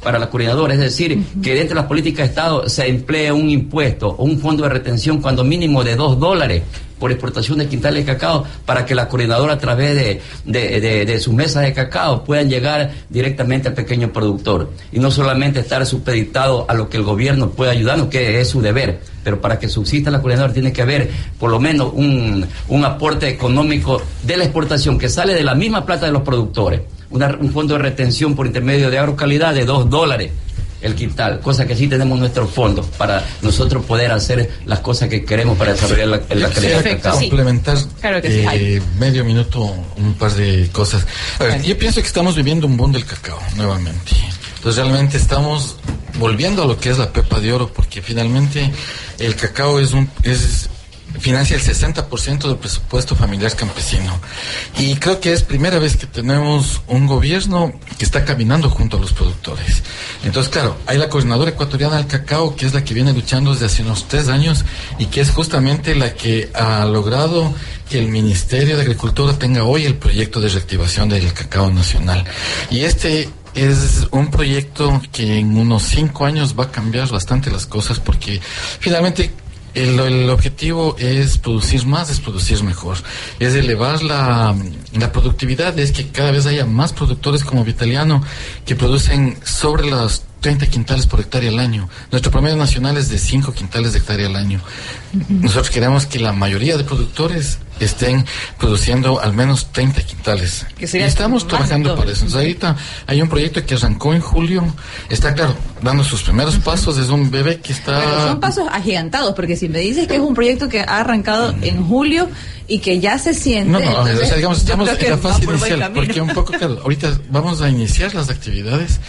para la coordinadora, es decir, que dentro de las políticas de Estado se emplee un impuesto o un fondo de retención cuando mínimo de dos dólares por exportación de quintales de cacao para que la coordinadora a través de, de, de- de sus mesas de cacao puedan llegar directamente al pequeño productor. Y no solamente estar supeditado a lo que el gobierno puede ayudarnos, que es su deber, pero para que subsista la coordinadora tiene que haber por lo menos un, un aporte económico de la exportación que sale de la misma plata de los productores, un fondo de retención por intermedio de agrocalidad de dos dólares el quintal, cosa que sí tenemos nuestros fondos para nosotros poder hacer las cosas que queremos para desarrollar la, la calidad del cacao. sí. complementar Claro que sí, eh, medio minuto un par de cosas. A ver, yo pienso que estamos viviendo un boom del cacao nuevamente. Entonces realmente estamos volviendo a lo que es la pepa de oro porque finalmente el cacao es un es financia el 60% del presupuesto familiar campesino. Y creo que es primera vez que tenemos un gobierno que está caminando junto a los productores. Entonces, claro, hay la coordinadora ecuatoriana del cacao, que es la que viene luchando desde hace unos tres años y que es justamente la que ha logrado que el Ministerio de Agricultura tenga hoy el proyecto de reactivación del cacao nacional. Y este es un proyecto que en unos cinco años va a cambiar bastante las cosas porque finalmente el, el objetivo es producir más, es producir mejor, es elevar la, la productividad, es que cada vez haya más productores como Vitaliano que producen sobre las 30 quintales por hectárea al año. Nuestro promedio nacional es de 5 quintales de hectárea al año. Nosotros queremos que la mayoría de productores estén produciendo al menos 30 quintales. Y estamos trabajando para eso. Entonces, ahorita hay un proyecto que arrancó en julio, está claro, dando sus primeros pasos, es un bebé que está... Pero son pasos agigantados, porque si me dices que es un proyecto que ha arrancado en julio y que ya se siente. No, no, o entonces, sea, digamos, estamos en la fase inicial, porque un poco, claro, ahorita vamos a iniciar las actividades,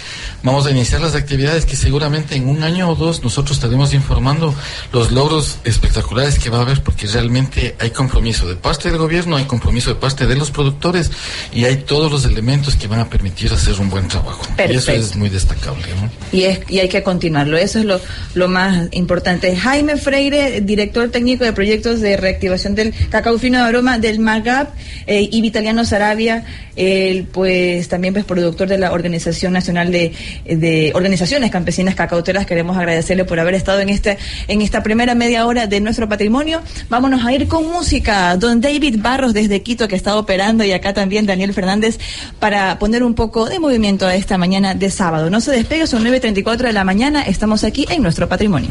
vamos a iniciar las actividades que seguramente en un año o dos nosotros estaremos informando los logros espectaculares que va a haber, porque realmente hay compromiso de parte del gobierno, hay compromiso de parte de los productores y hay todos los elementos que van a permitir hacer un buen trabajo. Y eso es muy destacable. ¿no? Y, es, y hay que continuarlo, eso es lo, lo más importante. Jaime Freire, director técnico de proyectos de reactivación del cacao fino de aroma del MAGAP, eh, y Vitaliano Sarabia, el, pues también pues, productor de la Organización Nacional de, de Organizaciones Campesinas Cacauteras. Queremos agradecerle por haber estado en, este, en esta primera media hora de nuestro patrimonio. Vámonos a ir con música. Don David Barros desde Quito, que está operando, y acá también Daniel Fernández, para poner un poco de movimiento a esta mañana de sábado. No se despegue, son 9.34 de la mañana, estamos aquí en nuestro patrimonio.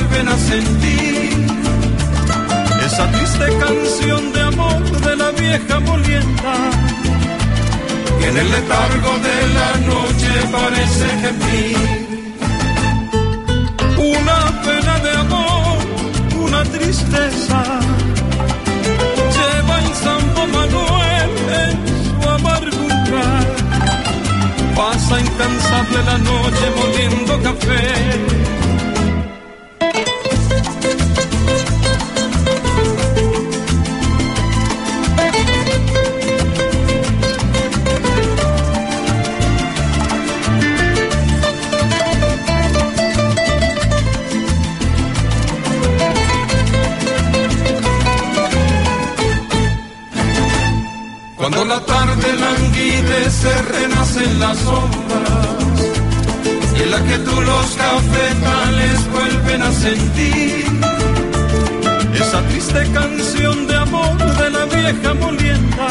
a sentir esa triste canción de amor de la vieja molienda que en el letargo de la noche parece gemir una pena de amor una tristeza lleva el Santo Manuel su amargura pasa incansable la noche moliendo café. Las sombras y en la que tú los cafetales vuelven a sentir esa triste canción de amor de la vieja molienda.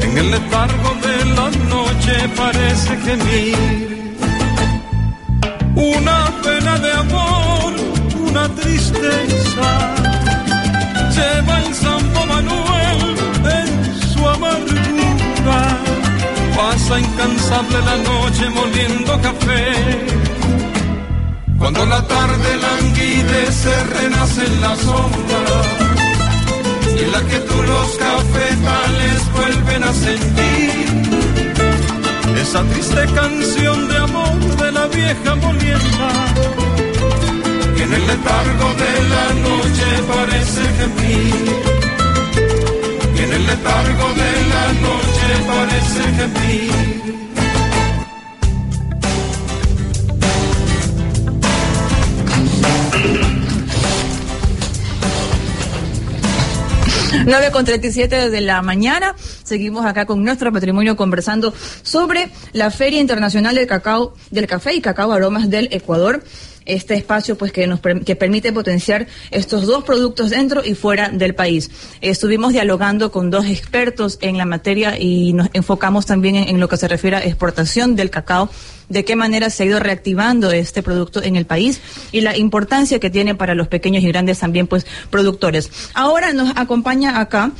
En el letargo de la noche parece gemir una pena de amor, una tristeza. Lleva el Pasa incansable la noche moliendo café. Cuando la tarde languidece, renacen las sombras. Y en la que tú los cafetales vuelven a sentir. Esa triste canción de amor de la vieja molienda. Que en el letargo de la noche parece gemir en el letargo de la noche parece. 9 con 37 de la mañana. Seguimos acá con nuestro patrimonio conversando sobre la Feria Internacional del Cacao, del Café y Cacao Aromas del Ecuador. Este espacio pues que nos que permite potenciar estos dos productos dentro y fuera del país. Estuvimos dialogando con dos expertos en la materia y nos enfocamos también en, en lo que se refiere a exportación del cacao de qué manera se ha ido reactivando este producto en el país y la importancia que tiene para los pequeños y grandes también pues productores. Ahora nos acompaña acá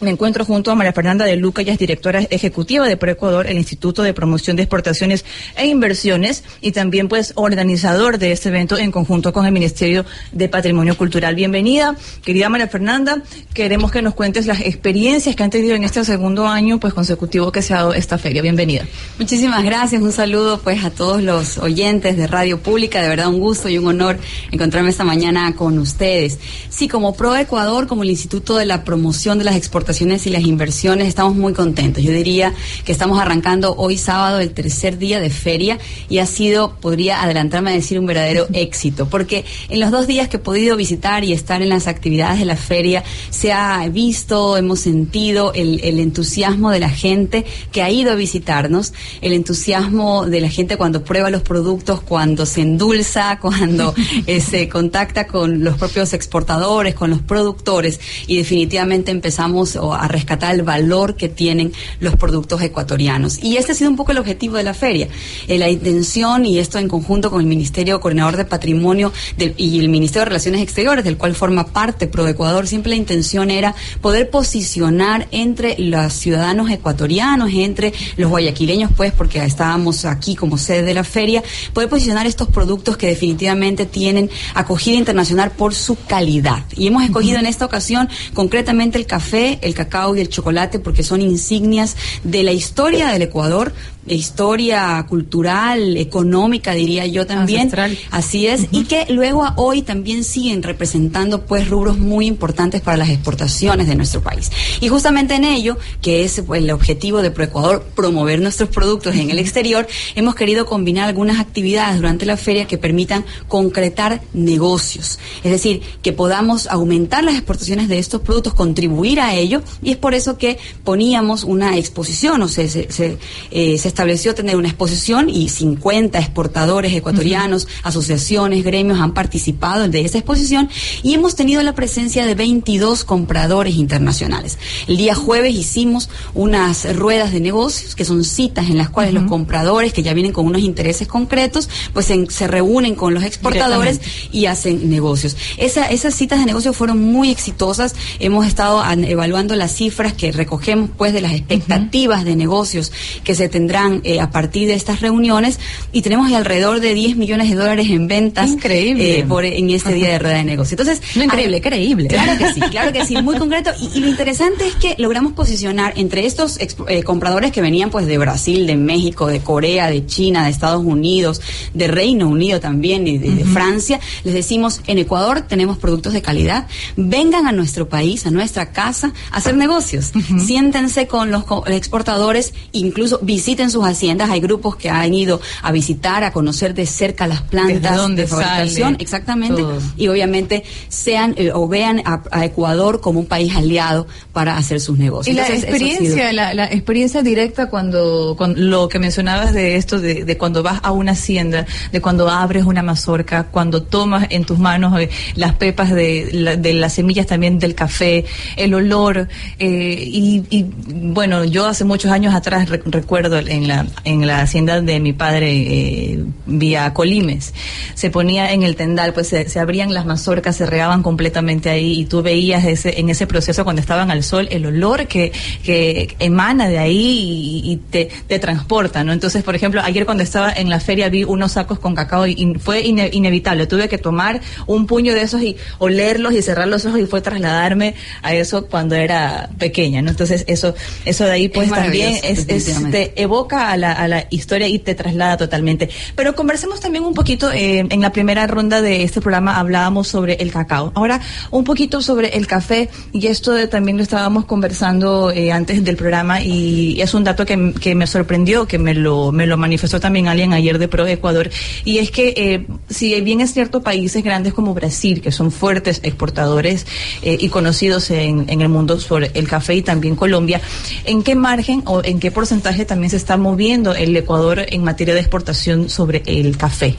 me encuentro junto a María Fernanda de Luca, ella es directora ejecutiva de ProEcuador, el Instituto de Promoción de Exportaciones e Inversiones, y también pues organizador de este evento en conjunto con el Ministerio de Patrimonio Cultural. Bienvenida, querida María Fernanda. Queremos que nos cuentes las experiencias que han tenido en este segundo año pues consecutivo que se ha dado esta feria. Bienvenida. Muchísimas gracias, un saludo pues a todos los oyentes de Radio Pública, de verdad un gusto y un honor encontrarme esta mañana con ustedes. Sí, como Pro Ecuador, como el Instituto de la Promoción de las Exportaciones y las Inversiones, estamos muy contentos. Yo diría que estamos arrancando hoy sábado el tercer día de feria y ha sido, podría adelantarme a decir, un verdadero éxito, porque en los dos días que he podido visitar y estar en las actividades de la feria, se ha visto, hemos sentido el, el entusiasmo de la gente que ha ido a visitarnos, el entusiasmo de la gente cuando prueba los productos, cuando se endulza, cuando eh, se contacta con los propios exportadores, con los productores y definitivamente empezamos o, a rescatar el valor que tienen los productos ecuatorianos. Y este ha sido un poco el objetivo de la feria. Eh, la intención, y esto en conjunto con el Ministerio Coordinador de Patrimonio del- y el Ministerio de Relaciones Exteriores, del cual forma parte ProEcuador, siempre la intención era poder posicionar entre los ciudadanos ecuatorianos, entre los guayaquileños, pues, porque estábamos aquí como sede de la feria, poder posicionar estos productos que definitivamente tienen acogida internacional por su calidad. Y hemos escogido en esta ocasión concretamente el café, el cacao y el chocolate porque son insignias de la historia del Ecuador, historia cultural, económica, diría yo también. Ancestral. Así es, y que luego a hoy también siguen representando pues rubros muy importantes para las exportaciones de nuestro país. Y justamente en ello, que es pues, el objetivo de ProEcuador, promover nuestros productos en el exterior, hemos querido combinar algunas actividades durante la feria que permitan concretar negocios. Es decir, que podamos aumentar las exportaciones de estos productos, contribuir a ello, y es por eso que poníamos una exposición, o sea, se, se, eh, se estableció tener una exposición y 50 exportadores ecuatorianos, asociaciones, gremios han participado de esa exposición y hemos tenido la presencia de 22 compradores internacionales. El día jueves hicimos unas ruedas de negocios, que son citas en las cuales los compradores, que ya vienen con unos intereses concretos, pues en- se reúnen con los exportadores y hacen negocios. Esa- esas citas de negocios fueron muy exitosas. Hemos estado an- evaluando las cifras que recogemos pues de las expectativas de negocios que se tendrán eh, a partir de estas reuniones y tenemos alrededor de 10 millones de dólares en ventas Increíble. eh, por, en este día de rueda de negocios. Entonces, No increíble, ah, creíble. Claro que sí, claro que sí, muy concreto. Y, y lo interesante es que logramos posicionar entre estos eh, compradores que venían pues de Brasil, de México, de Corea, de China, de Estados Unidos, de Reino Unido también y de, de Francia, les decimos, en Ecuador tenemos productos de calidad, vengan a nuestro país, a nuestra casa, a hacer negocios. Siéntense con los co- exportadores, incluso visiten sus haciendas. Hay grupos que han ido a visitar, a conocer de cerca las plantas dónde de fabricación, sale exactamente, todo. y obviamente sean eh, o vean a, a Ecuador como un país aliado para hacer sus negocios. Y la Entonces, experiencia, la, la experiencia directa cuando, cuando- lo que mencionabas de esto, de, de cuando vas a una hacienda, de cuando abres una mazorca, cuando tomas en tus manos eh, las pepas de, la- de las semillas también del café, el olor, eh, y, y, bueno, yo hace muchos años atrás re- recuerdo en la, en la hacienda de mi padre, eh, vía Colimes, se ponía en el tendal, pues se, se abrían las mazorcas, se regaban completamente ahí y tú veías ese, en ese proceso cuando estaban al sol el olor que, que emana de ahí y, y te, te transporta, ¿no? Entonces, por ejemplo, ayer cuando estaba en la feria vi unos sacos con cacao y, y fue ine- inevitable, tuve que tomar un puño de esos y olerlos y cerrar los ojos y fue trasladarme a eso cuando era pequeña, ¿no? Entonces, eso, eso de ahí pues también es, es- te evoca a la, a la historia y te traslada totalmente. Pero conversemos también un poquito, eh, en la primera ronda de este programa hablábamos sobre el cacao. Ahora, un poquito sobre el café, y esto de- también lo estábamos conversando eh, antes del programa, y es un dato que, que me sorprendió, que me lo, me lo manifestó también alguien ayer de Pro Ecuador, y es que eh, si bien es cierto países grandes como Brasil, que son fuertes exportadores eh, y conocidos en, en el mundo sobre el café y también Colombia, ¿en qué margen o en qué porcentaje también se está moviendo el Ecuador en materia de exportación sobre el café?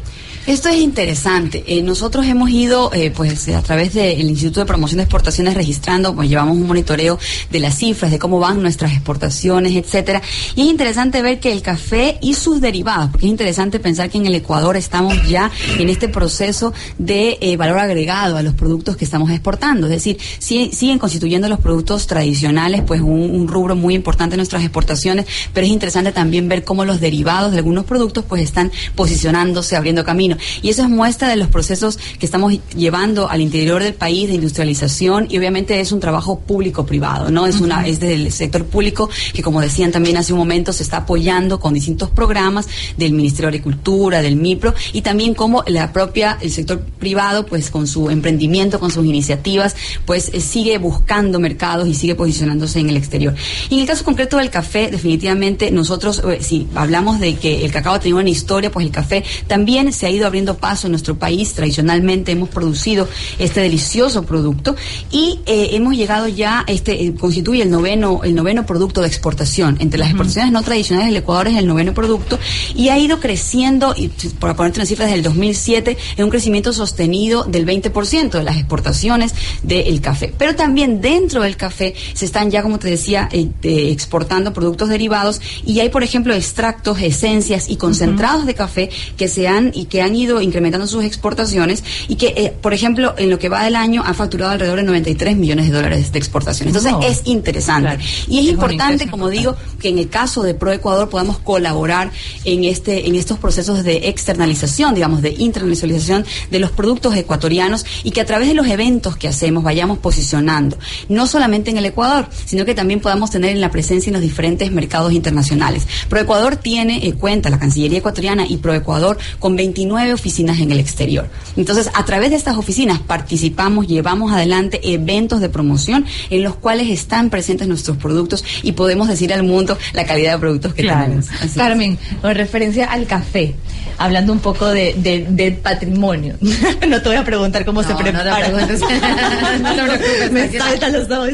Esto es interesante. Eh, nosotros hemos ido, eh, pues, a través del Instituto de Promoción de Exportaciones registrando, pues, llevamos un monitoreo de las cifras, de cómo van nuestras exportaciones, etcétera. Y es interesante ver que el café y sus derivados, porque es interesante pensar que en el Ecuador estamos ya en este proceso de eh, valor agregado a los productos que estamos exportando. Es decir, si- siguen constituyendo los productos tradicionales, pues, un, un rubro muy importante en nuestras exportaciones, pero es interesante también ver cómo los derivados de algunos productos, pues, están posicionándose, abriendo camino. Y eso es muestra de los procesos que estamos llevando al interior del país de industrialización y obviamente es un trabajo público-privado, ¿no? Es una es del sector público que como decían también hace un momento se está apoyando con distintos programas del Ministerio de Agricultura, del MIPRO y también como la propia el sector privado pues con su emprendimiento, con sus iniciativas, pues eh, sigue buscando mercados y sigue posicionándose en el exterior. Y en el caso concreto del café, definitivamente nosotros eh, si hablamos de que el cacao ha tenido una historia, pues el café también se ha ido abriendo paso en nuestro país. Tradicionalmente hemos producido este delicioso producto y eh, hemos llegado ya, este eh, constituye el noveno, el noveno producto de exportación. Entre las exportaciones no tradicionales, el Ecuador es el noveno producto y ha ido creciendo, y, por ponerte una cifra, desde el 2007, en un crecimiento sostenido del 20% de las exportaciones del café. Pero también dentro del café se están ya, como te decía, eh, eh, exportando productos derivados y hay, por ejemplo, extractos, esencias y concentrados de café que se han y que han han ido incrementando sus exportaciones y que, eh, por ejemplo, en lo que va del año ha facturado alrededor de 93 millones de dólares de exportaciones. Entonces No. es interesante. Claro. Y es, importante, como digo, que en el caso de ProEcuador podamos colaborar en este en estos procesos de externalización, digamos, de internacionalización de los productos ecuatorianos y que a través de los eventos que hacemos vayamos posicionando, no solamente en el Ecuador, sino que también podamos tener en la presencia en los diferentes mercados internacionales. ProEcuador tiene eh, cuenta, la Cancillería ecuatoriana y ProEcuador, con 29 oficinas en el exterior. Entonces, a través de estas oficinas participamos, llevamos adelante eventos de promoción en los cuales están presentes nuestros productos y podemos decir al mundo la calidad de productos que Claro. tenemos. Así es. Carmen, con referencia al café, hablando un poco de, patrimonio. no te voy a preguntar cómo se No, no prepara. No preocupes, Me saltan los ojos.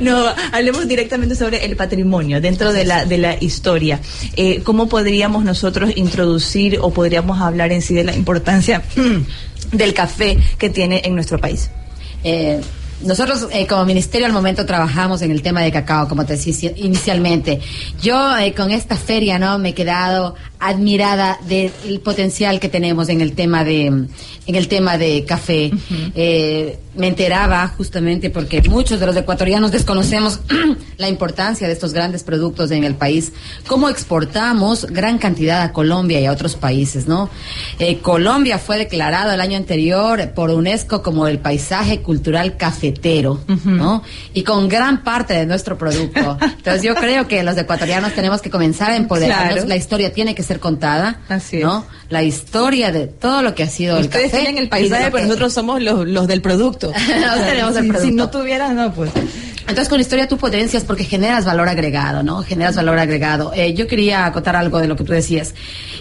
No, no, hablemos directamente sobre el patrimonio dentro de la, de la historia. Eh, ¿Cómo podríamos nosotros introducir o podríamos hablar en sí de la importancia del café que tiene en nuestro país? Eh, nosotros eh, como ministerio al momento trabajamos en el tema de cacao, como te decía inicialmente. Yo eh, con esta feria no me he quedado admirada del potencial que tenemos en el tema de en el tema de café. Eh, me enteraba justamente porque muchos de los ecuatorianos desconocemos la importancia de estos grandes productos en el país, cómo exportamos gran cantidad a Colombia y a otros países, ¿no? Eh, Colombia fue declarado el año anterior por UNESCO como el paisaje cultural cafetero, ¿no? Y con gran parte de nuestro producto. Entonces yo creo que los ecuatorianos tenemos que comenzar a empoderarnos. Claro. La historia tiene que ser contada, Así es. ¿no? La historia de todo lo que ha sido Ustedes el café. tienen el paisaje, pero que- nosotros somos los, los del producto. Tenemos el Si- Si producto. no tuvieran, no, pues. Entonces, con historia tú potencias porque generas valor agregado, ¿no? Generas valor agregado. Eh, yo quería acotar algo de lo que tú decías.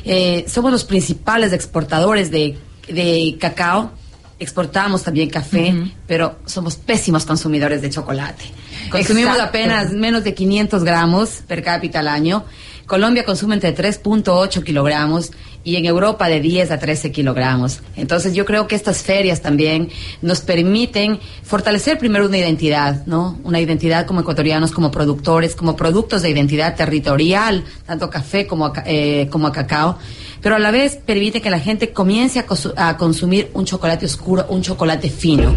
Eh, somos los principales exportadores de, de cacao. Exportamos también café, pero somos pésimos consumidores de chocolate. Consumimos Exacto. apenas menos de 500 gramos per cápita al año. Colombia consume entre 3.8 kilogramos y en Europa de 10 a 13 kilogramos. Entonces yo creo que estas ferias también nos permiten fortalecer primero una identidad, ¿no? Una identidad como ecuatorianos, como productores, como productos de identidad territorial, tanto café como eh, como cacao, pero a la vez permite que la gente comience a, a consumir un chocolate oscuro, un chocolate fino.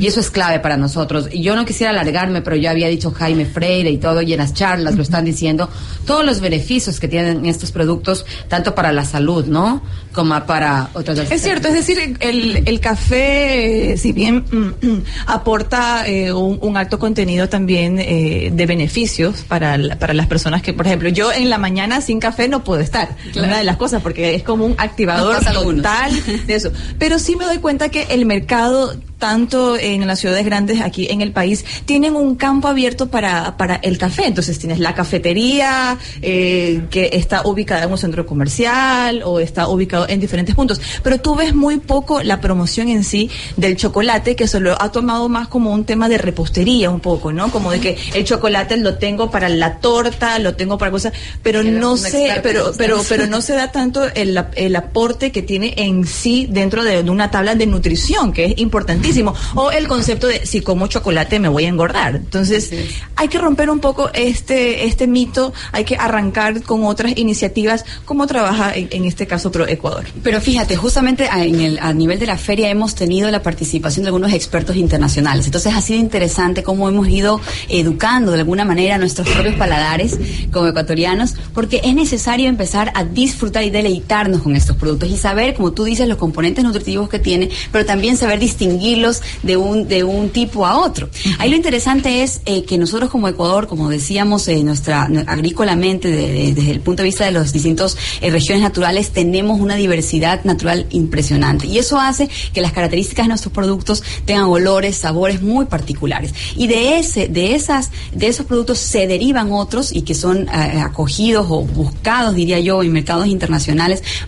Y eso es clave para nosotros. Y yo no quisiera alargarme, pero yo había dicho Jaime Freire y todo, y en las charlas lo están diciendo, todos los beneficios que tienen estos productos, tanto para la salud, ¿no? Como para otros Es cierto, es decir, el, el café, eh, si bien mm, aporta eh, un, un alto contenido también eh, de beneficios para, la- para las personas que, por ejemplo, yo en la mañana sin café no puedo estar, Claro. una de las cosas, porque es como un activador algunos. total de eso. Pero sí me doy cuenta que el mercado tanto en las ciudades grandes aquí en el país, tienen un campo abierto para, para el café. Entonces tienes la cafetería eh, que está ubicada en un centro comercial o está ubicado en diferentes puntos. Pero tú ves muy poco la promoción en sí del chocolate, que se lo ha tomado más como un tema de repostería un poco, ¿no? Como de que el chocolate lo tengo para la torta, lo tengo para cosas, pero no sé, pero, pero, pero no se da tanto el, el aporte que tiene en sí dentro de, de una tabla de nutrición, que es importantísimo. O el concepto de si como chocolate me voy a engordar. Entonces, hay que romper un poco este, este mito, hay que arrancar con otras iniciativas, como trabaja en, en este caso Pro Ecuador. Pero fíjate, justamente a, en el, a nivel de la feria hemos tenido la participación de algunos expertos internacionales. Entonces ha sido interesante cómo hemos ido educando de alguna manera nuestros propios paladares como ecuatorianos, porque es necesario empezar a disfrutar y deleitarnos con estos productos y saber, como tú dices, los componentes nutritivos que tiene, pero también saber distinguirlos de un, de un tipo a otro. Ahí lo interesante es eh, que nosotros como Ecuador, como decíamos, eh, nuestra agrícolamente, de- de- desde el punto de vista de las distintas eh, regiones naturales, tenemos una diversidad natural impresionante. Y eso hace que las características de nuestros productos tengan olores, sabores muy particulares. Y de ese, de esas, de esos productos se derivan otros y que son eh, acogidos o buscados, diría yo, en mercados internacionales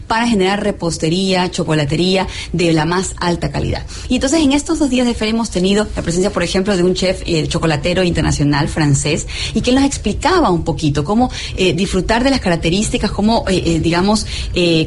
para generar repostería, chocolatería de la más alta calidad. Y entonces en estos dos días de feria hemos tenido la presencia, por ejemplo, de un chef eh, chocolatero internacional francés y que nos explicaba un poquito cómo eh, disfrutar de las características, cómo, eh, digamos,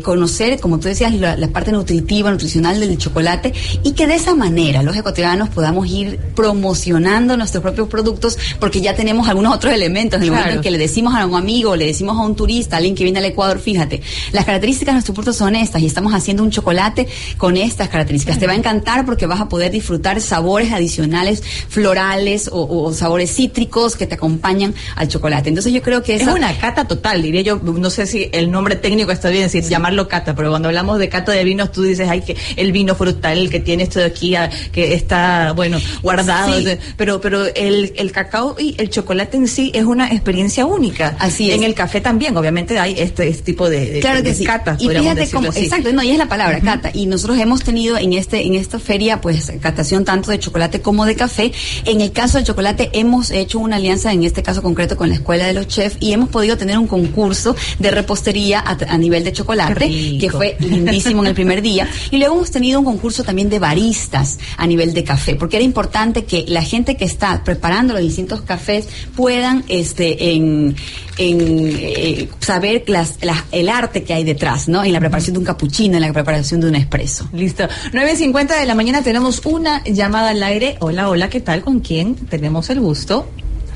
conocer, como tú decías, la, la parte nutritiva, nutricional del chocolate y que de esa manera los ecuatorianos podamos ir promocionando nuestros propios productos porque ya tenemos algunos otros elementos. En el Claro. momento en que le decimos a un amigo, le decimos a un turista, a alguien que viene al Ecuador, fíjate, las características de nuestros productos son estas y estamos haciendo un chocolate con estas características. Te va a encantar porque vas a poder disfrutar sabores adicionales, florales o, o sabores cítricos que te acompañan al chocolate. Entonces yo creo que Es esa- una cata total, diría yo. No sé si el nombre técnico está bien decir llamarlo cata, pero cuando hablamos de cata de vinos, tú dices, ay, que el vino frutal, el que tiene esto de aquí, ah, que está, bueno, guardado. Sí. Pero, pero el, el cacao y el chocolate en sí es una experiencia única. Así es. En el café también, obviamente, hay este, este tipo de, de- Claro que de sí. Catas, y fíjate cómo, así. exacto, no, y es la palabra, cata. Y nosotros hemos tenido en este, en esta feria, pues, catación tanto de chocolate como de café. En el caso del chocolate, hemos hecho una alianza, en este caso concreto, con la Escuela de los Chefs, y hemos podido tener un concurso de repostería a, a nivel de chocolate, que fue lindísimo en el primer día. Y luego hemos tenido un concurso también de baristas a nivel de café, porque era importante que la gente que está preparando los distintos cafés puedan, este, en, en eh, saber las, las- el arte que hay detrás, ¿no? En la preparación de un capuchino, en la preparación de un espresso. Listo. 9.50 de la mañana tenemos una llamada al aire. Hola, hola, ¿qué tal? ¿Con quién tenemos el gusto?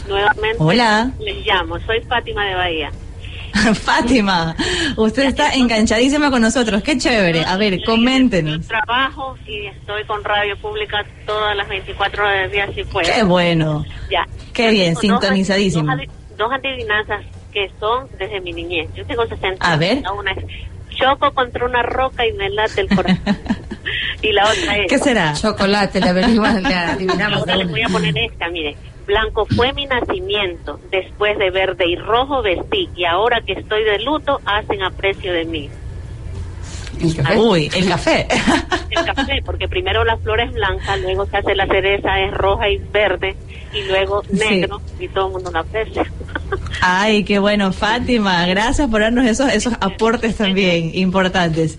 Nuevamente Hola. les llamo, soy Fátima de Bahía. Fátima, usted está enganchadísima con nosotros. Qué chévere. A ver, coméntenos. Yo trabajo y estoy con radio pública todas las 24 horas del día si puedo. Qué bueno. Ya. Qué bien, sintonizadísimo. Dos adivinanzas que son desde mi niñez. Yo tengo 60 A ver. Una es, choco contra una roca y me late el corazón. y la otra es... ¿Qué será? Chocolate, le averiguamos, le adivinamos. Ahora les voy a poner esta, mire. Blanco fue mi nacimiento, después de verde y rojo vestí, y ahora que estoy de luto, hacen aprecio de mí. El café. Uy, el café. El café, porque primero la flor es blanca, luego se hace la cereza, es roja y verde, y luego Sí. negro, y todo el mundo la aprecia. Ay, qué bueno, Fátima. Gracias por darnos esos, esos aportes también importantes.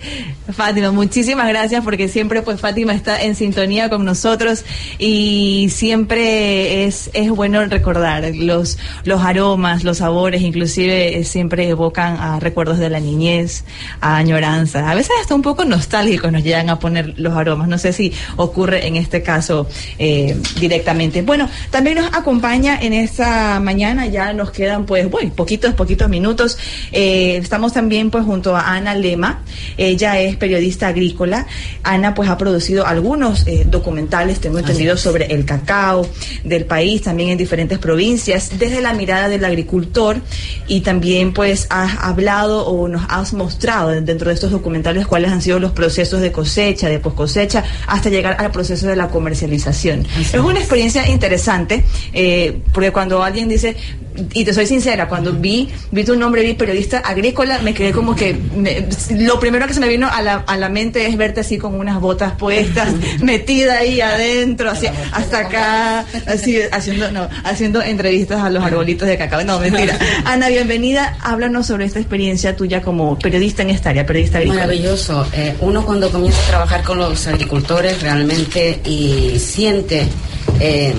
Fátima, muchísimas gracias porque siempre pues Fátima está en sintonía con nosotros y siempre es, es bueno recordar los, los aromas, los sabores, inclusive eh, siempre evocan a recuerdos de la niñez, a añoranza. A veces hasta un poco nostálgicos nos llegan a poner los aromas. No sé si ocurre en este caso eh, directamente. Bueno, también nos acompaña en esta mañana, ya nos quedan pues, bueno, poquitos, poquitos minutos. Eh, estamos también pues junto a Ana Lema, ella es periodista agrícola. Ana pues ha producido algunos eh, documentales, tengo entendido, sobre el cacao del país, también en diferentes provincias, desde la mirada del agricultor y también pues has hablado o nos has mostrado dentro de estos documentales cuáles han sido los procesos de cosecha, de post cosecha, hasta llegar al proceso de la comercialización. Es una experiencia interesante eh, porque cuando alguien dice, y te soy sincera, cuando vi, vi tu nombre, vi periodista agrícola, me quedé como que me- lo primero que se me vino a la, a la mente es verte así con unas botas puestas, metida ahí adentro, así, hasta acá, así haciendo, no, haciendo entrevistas a los arbolitos de cacao. No, mentira. Ana, bienvenida. Háblanos sobre esta experiencia tuya como periodista en esta área, periodista agrícola. Maravilloso. Eh, uno cuando comienza a trabajar con los agricultores realmente y siente eh,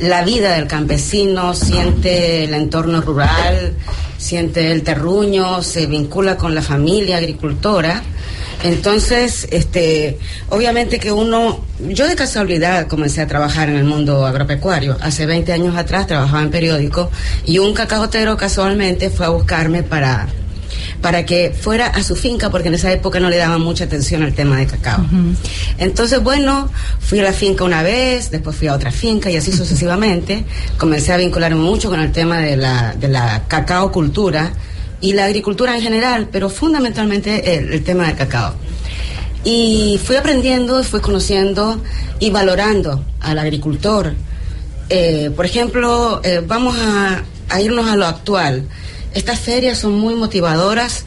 la vida del campesino, siente el entorno rural, siente el terruño, se vincula con la familia agricultora. Entonces, este, obviamente que uno, yo de casualidad comencé a trabajar en el mundo agropecuario. Hace 20 años atrás trabajaba en periódico y un cacaotero casualmente fue a buscarme para para que fuera a su finca, porque en esa época no le daban mucha atención al tema de cacao. Entonces, bueno, fui a la finca una vez, después fui a otra finca y así sucesivamente. Comencé a vincularme mucho con el tema de la, de la cacao cultura y la agricultura en general, pero fundamentalmente el, el tema del cacao. Y fui aprendiendo, fui conociendo y valorando al agricultor. Eh, por ejemplo, eh, vamos a, a irnos a lo actual. Estas ferias son muy motivadoras,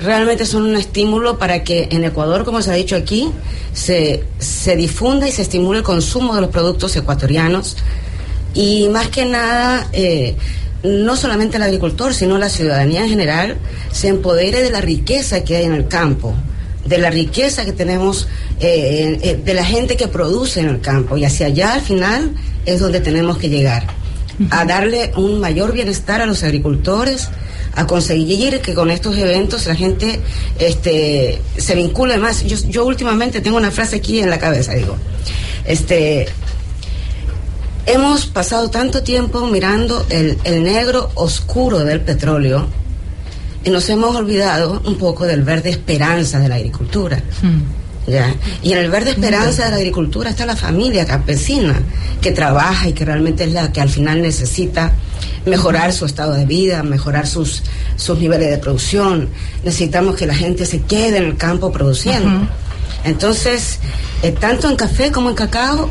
realmente son un estímulo para que en Ecuador, como se ha dicho aquí, se, se difunda y se estimule el consumo de los productos ecuatorianos. Y más que nada, eh, no solamente el agricultor, sino la ciudadanía en general, se empodere de la riqueza que hay en el campo, de la riqueza que tenemos eh, eh, de la gente que produce en el campo. Y hacia allá al final es donde tenemos que llegar, a darle un mayor bienestar a los agricultores, a conseguir que con estos eventos la gente este, se vincule más. Yo, yo últimamente tengo una frase aquí en la cabeza, digo, este, hemos pasado tanto tiempo mirando el, el negro oscuro del petróleo y nos hemos olvidado un poco del verde esperanza de la agricultura. ¿Ya? Y en el verde esperanza de la agricultura está la familia campesina que trabaja y que realmente es la que al final necesita mejorar su estado de vida, mejorar sus, sus niveles de producción. Necesitamos que la gente se quede en el campo produciendo. Entonces, eh, tanto en café como en cacao,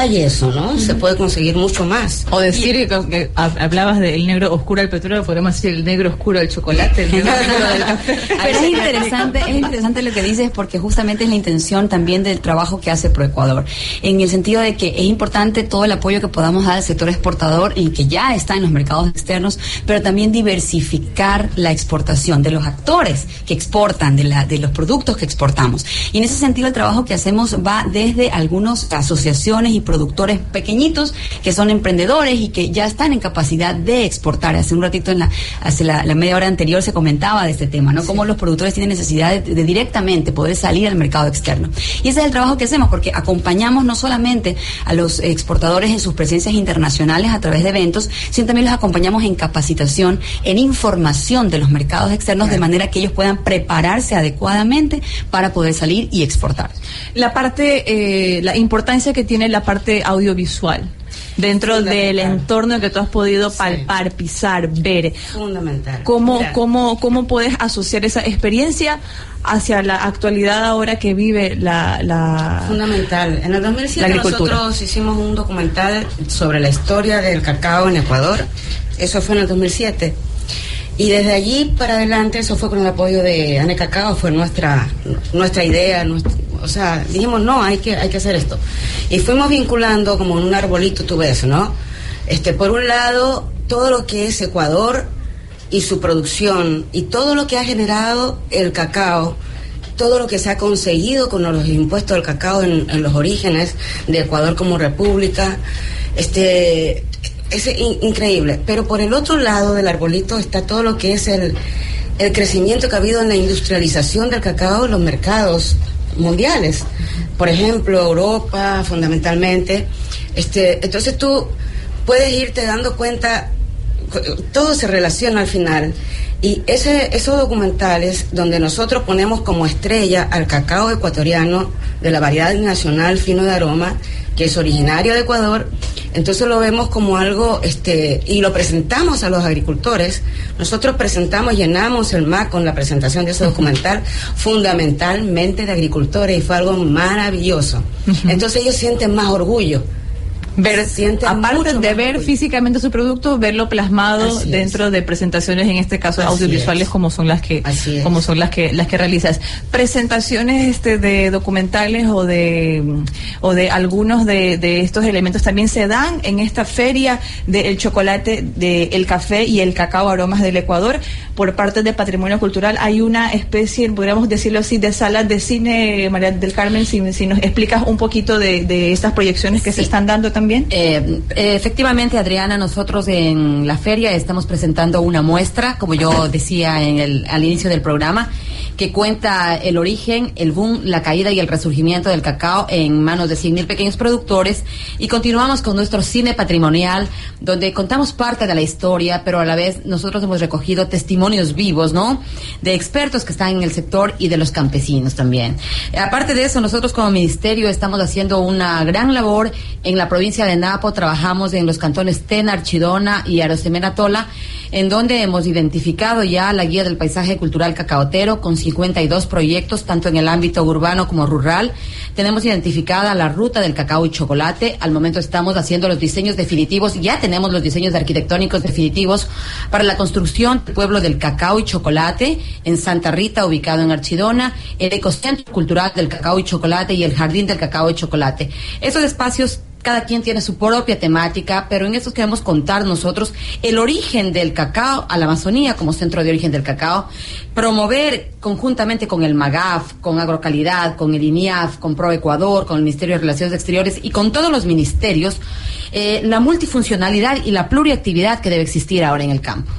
hay eso, ¿no? Se puede conseguir mucho más. O decir que, que hab- hablabas del negro oscuro del petróleo, podemos decir el negro oscuro del chocolate, el negro oscuro del café. Pero es interesante, es interesante lo que dices porque justamente es la intención también del trabajo que hace ProEcuador. En el sentido de que es importante todo el apoyo que podamos dar al sector exportador y que ya está en los mercados externos, pero también diversificar la exportación de los actores que exportan, de, la, de los productos que exportamos. Y en ese sentido el trabajo que hacemos va desde algunas asociaciones y productores pequeñitos que son emprendedores y que ya están en capacidad de exportar. Hace un ratito, en la, hace la, la media hora anterior, se comentaba de este tema, ¿no? Cómo los productores tienen necesidad de, de directamente poder salir al mercado externo. Y ese es el trabajo que hacemos, porque acompañamos no solamente a los exportadores en sus presencias internacionales a través de eventos, sino también los acompañamos en capacitación, en información de los mercados externos, de manera que ellos puedan prepararse adecuadamente para poder salir y exportar. La parte, eh, la importancia que tiene la parte audiovisual dentro del entorno que tú has podido palpar, pisar, ver. Fundamental. ¿Cómo, cómo, ¿Cómo puedes asociar esa experiencia hacia la actualidad ahora que vive la... la Fundamental. En el La 2007 agricultura. nosotros hicimos un documental sobre la historia del cacao en Ecuador. Eso fue en el 2007. Y desde allí para adelante, eso fue con el apoyo de Ane Cacao, fue nuestra, nuestra idea, nuestra- o sea, dijimos, no, hay que, hay que hacer esto. Y fuimos vinculando como en un arbolito, tú ves, ¿no? Este, por un lado, todo lo que es Ecuador y su producción y todo lo que ha generado el cacao, todo lo que se ha conseguido con los impuestos del cacao en, los orígenes de Ecuador como república, este es in- increíble. Pero por el otro lado del arbolito está todo lo que es el, el crecimiento que ha habido en la industrialización del cacao los mercados mundiales. Por ejemplo, Europa, fundamentalmente. Este, entonces tú puedes irte dando cuenta todo se relaciona al final. Y ese, esos documentales donde nosotros ponemos como estrella al cacao ecuatoriano de la variedad nacional fino de aroma, que es originario de Ecuador, entonces lo vemos como algo, este, y lo presentamos a los agricultores. Nosotros presentamos, llenamos el MAC con la presentación de ese documental, fundamentalmente de agricultores, y fue algo maravilloso. Entonces ellos sienten más orgullo. Ver, aparte de ver físicamente su producto, verlo plasmado Así es. dentro de presentaciones, en este caso Así audiovisuales, es. como son las que, Así como son las que, las que realizas. Presentaciones este de documentales o de o de algunos de, de estos elementos también se dan en esta feria del chocolate, del café y el cacao aromas del Ecuador por parte de Patrimonio Cultural. Hay una especie, podríamos decirlo así, de salas de cine, María del Carmen, si, si nos explicas un poquito de, de estas proyecciones que se están dando también. Eh, eh, efectivamente, Adriana, nosotros en la feria estamos presentando una muestra, como yo decía en el, al inicio del programa, que cuenta el origen, el boom, la caída y el resurgimiento del cacao en manos de 100.000 pequeños productores. Y continuamos con nuestro cine patrimonial, donde contamos parte de la historia, pero a la vez nosotros hemos recogido testimonios vivos, ¿no? De expertos que están en el sector y de los campesinos también. Aparte de eso, nosotros como ministerio estamos haciendo una gran labor en la provincia de Napo, trabajamos en los cantones Tena, Archidona y Arosemena Tola, en donde hemos identificado ya la guía del paisaje cultural cacaotero con 52 proyectos, tanto en el ámbito urbano como rural. Tenemos identificada la ruta del cacao y chocolate. Al momento estamos haciendo los diseños definitivos, ya tenemos los diseños arquitectónicos definitivos para la construcción del pueblo del cacao y chocolate en Santa Rita, ubicado en Archidona, el ecocentro cultural del cacao y chocolate y el jardín del cacao y chocolate. Esos espacios cada quien tiene su propia temática, pero en estos queremos contar nosotros el origen del cacao a la Amazonía como centro de origen del cacao, promover conjuntamente con el MAGAF, con Agrocalidad, con el INIAF, con ProEcuador, con el Ministerio de Relaciones Exteriores y con todos los ministerios, eh, la multifuncionalidad y la pluriactividad que debe existir ahora en el campo.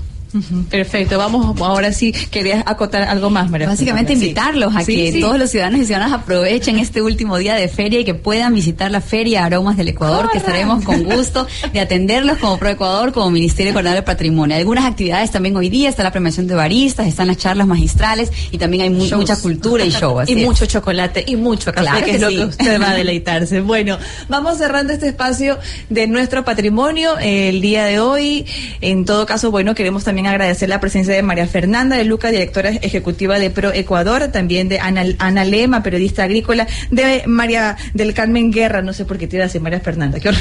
Perfecto, vamos ahora sí, querías acotar algo más, María. Básicamente invitarlos a que todos los ciudadanos y ciudadanas aprovechen este último día de feria y que puedan visitar la Feria Aromas del Ecuador, que estaremos con gusto de atenderlos como Pro Ecuador, como Ministerio Coordinador de Patrimonio. Algunas actividades también hoy día, está la premiación de baristas, están las charlas magistrales y también hay mucha cultura y show. y mucho chocolate y mucho café, que, es lo que usted va a deleitarse. Bueno, vamos cerrando este espacio de nuestro patrimonio el día de hoy. En todo caso, bueno, queremos también agradecer la presencia de María Fernanda de Luca, directora ejecutiva de Pro Ecuador, también de Ana, Lema, periodista agrícola, de María del Carmen Guerra, no sé por qué te iba a decir María Fernanda, qué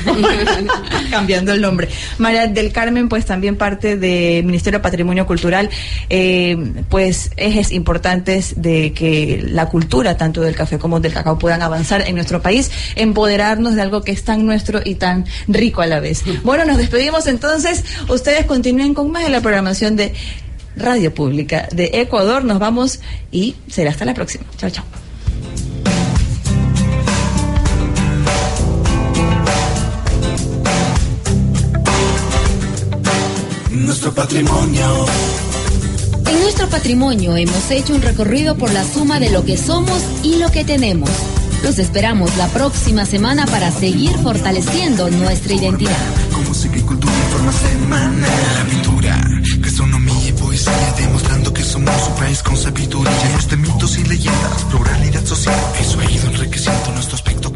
cambiando el nombre. María del Carmen, pues también parte del Ministerio de Patrimonio Cultural, eh, pues ejes importantes de que la cultura, tanto del café como del cacao, puedan avanzar en nuestro país, empoderarnos de algo que es tan nuestro y tan rico a la vez. Bueno, nos despedimos entonces. Ustedes continúen con más de la programación de Radio Pública de Ecuador. Nos vamos y será hasta la próxima. Chao, chao. Nuestro patrimonio. En nuestro patrimonio hemos hecho un recorrido por la suma de lo que somos y lo que tenemos. Los esperamos la próxima semana para seguir fortaleciendo nuestra identidad. Con música y cultura en forma semanal gastronomía y poesía, demostrando que somos un país con sabiduría, llenos de mitos y leyendas, pluralidad social. Eso ha ido enriqueciendo nuestro aspecto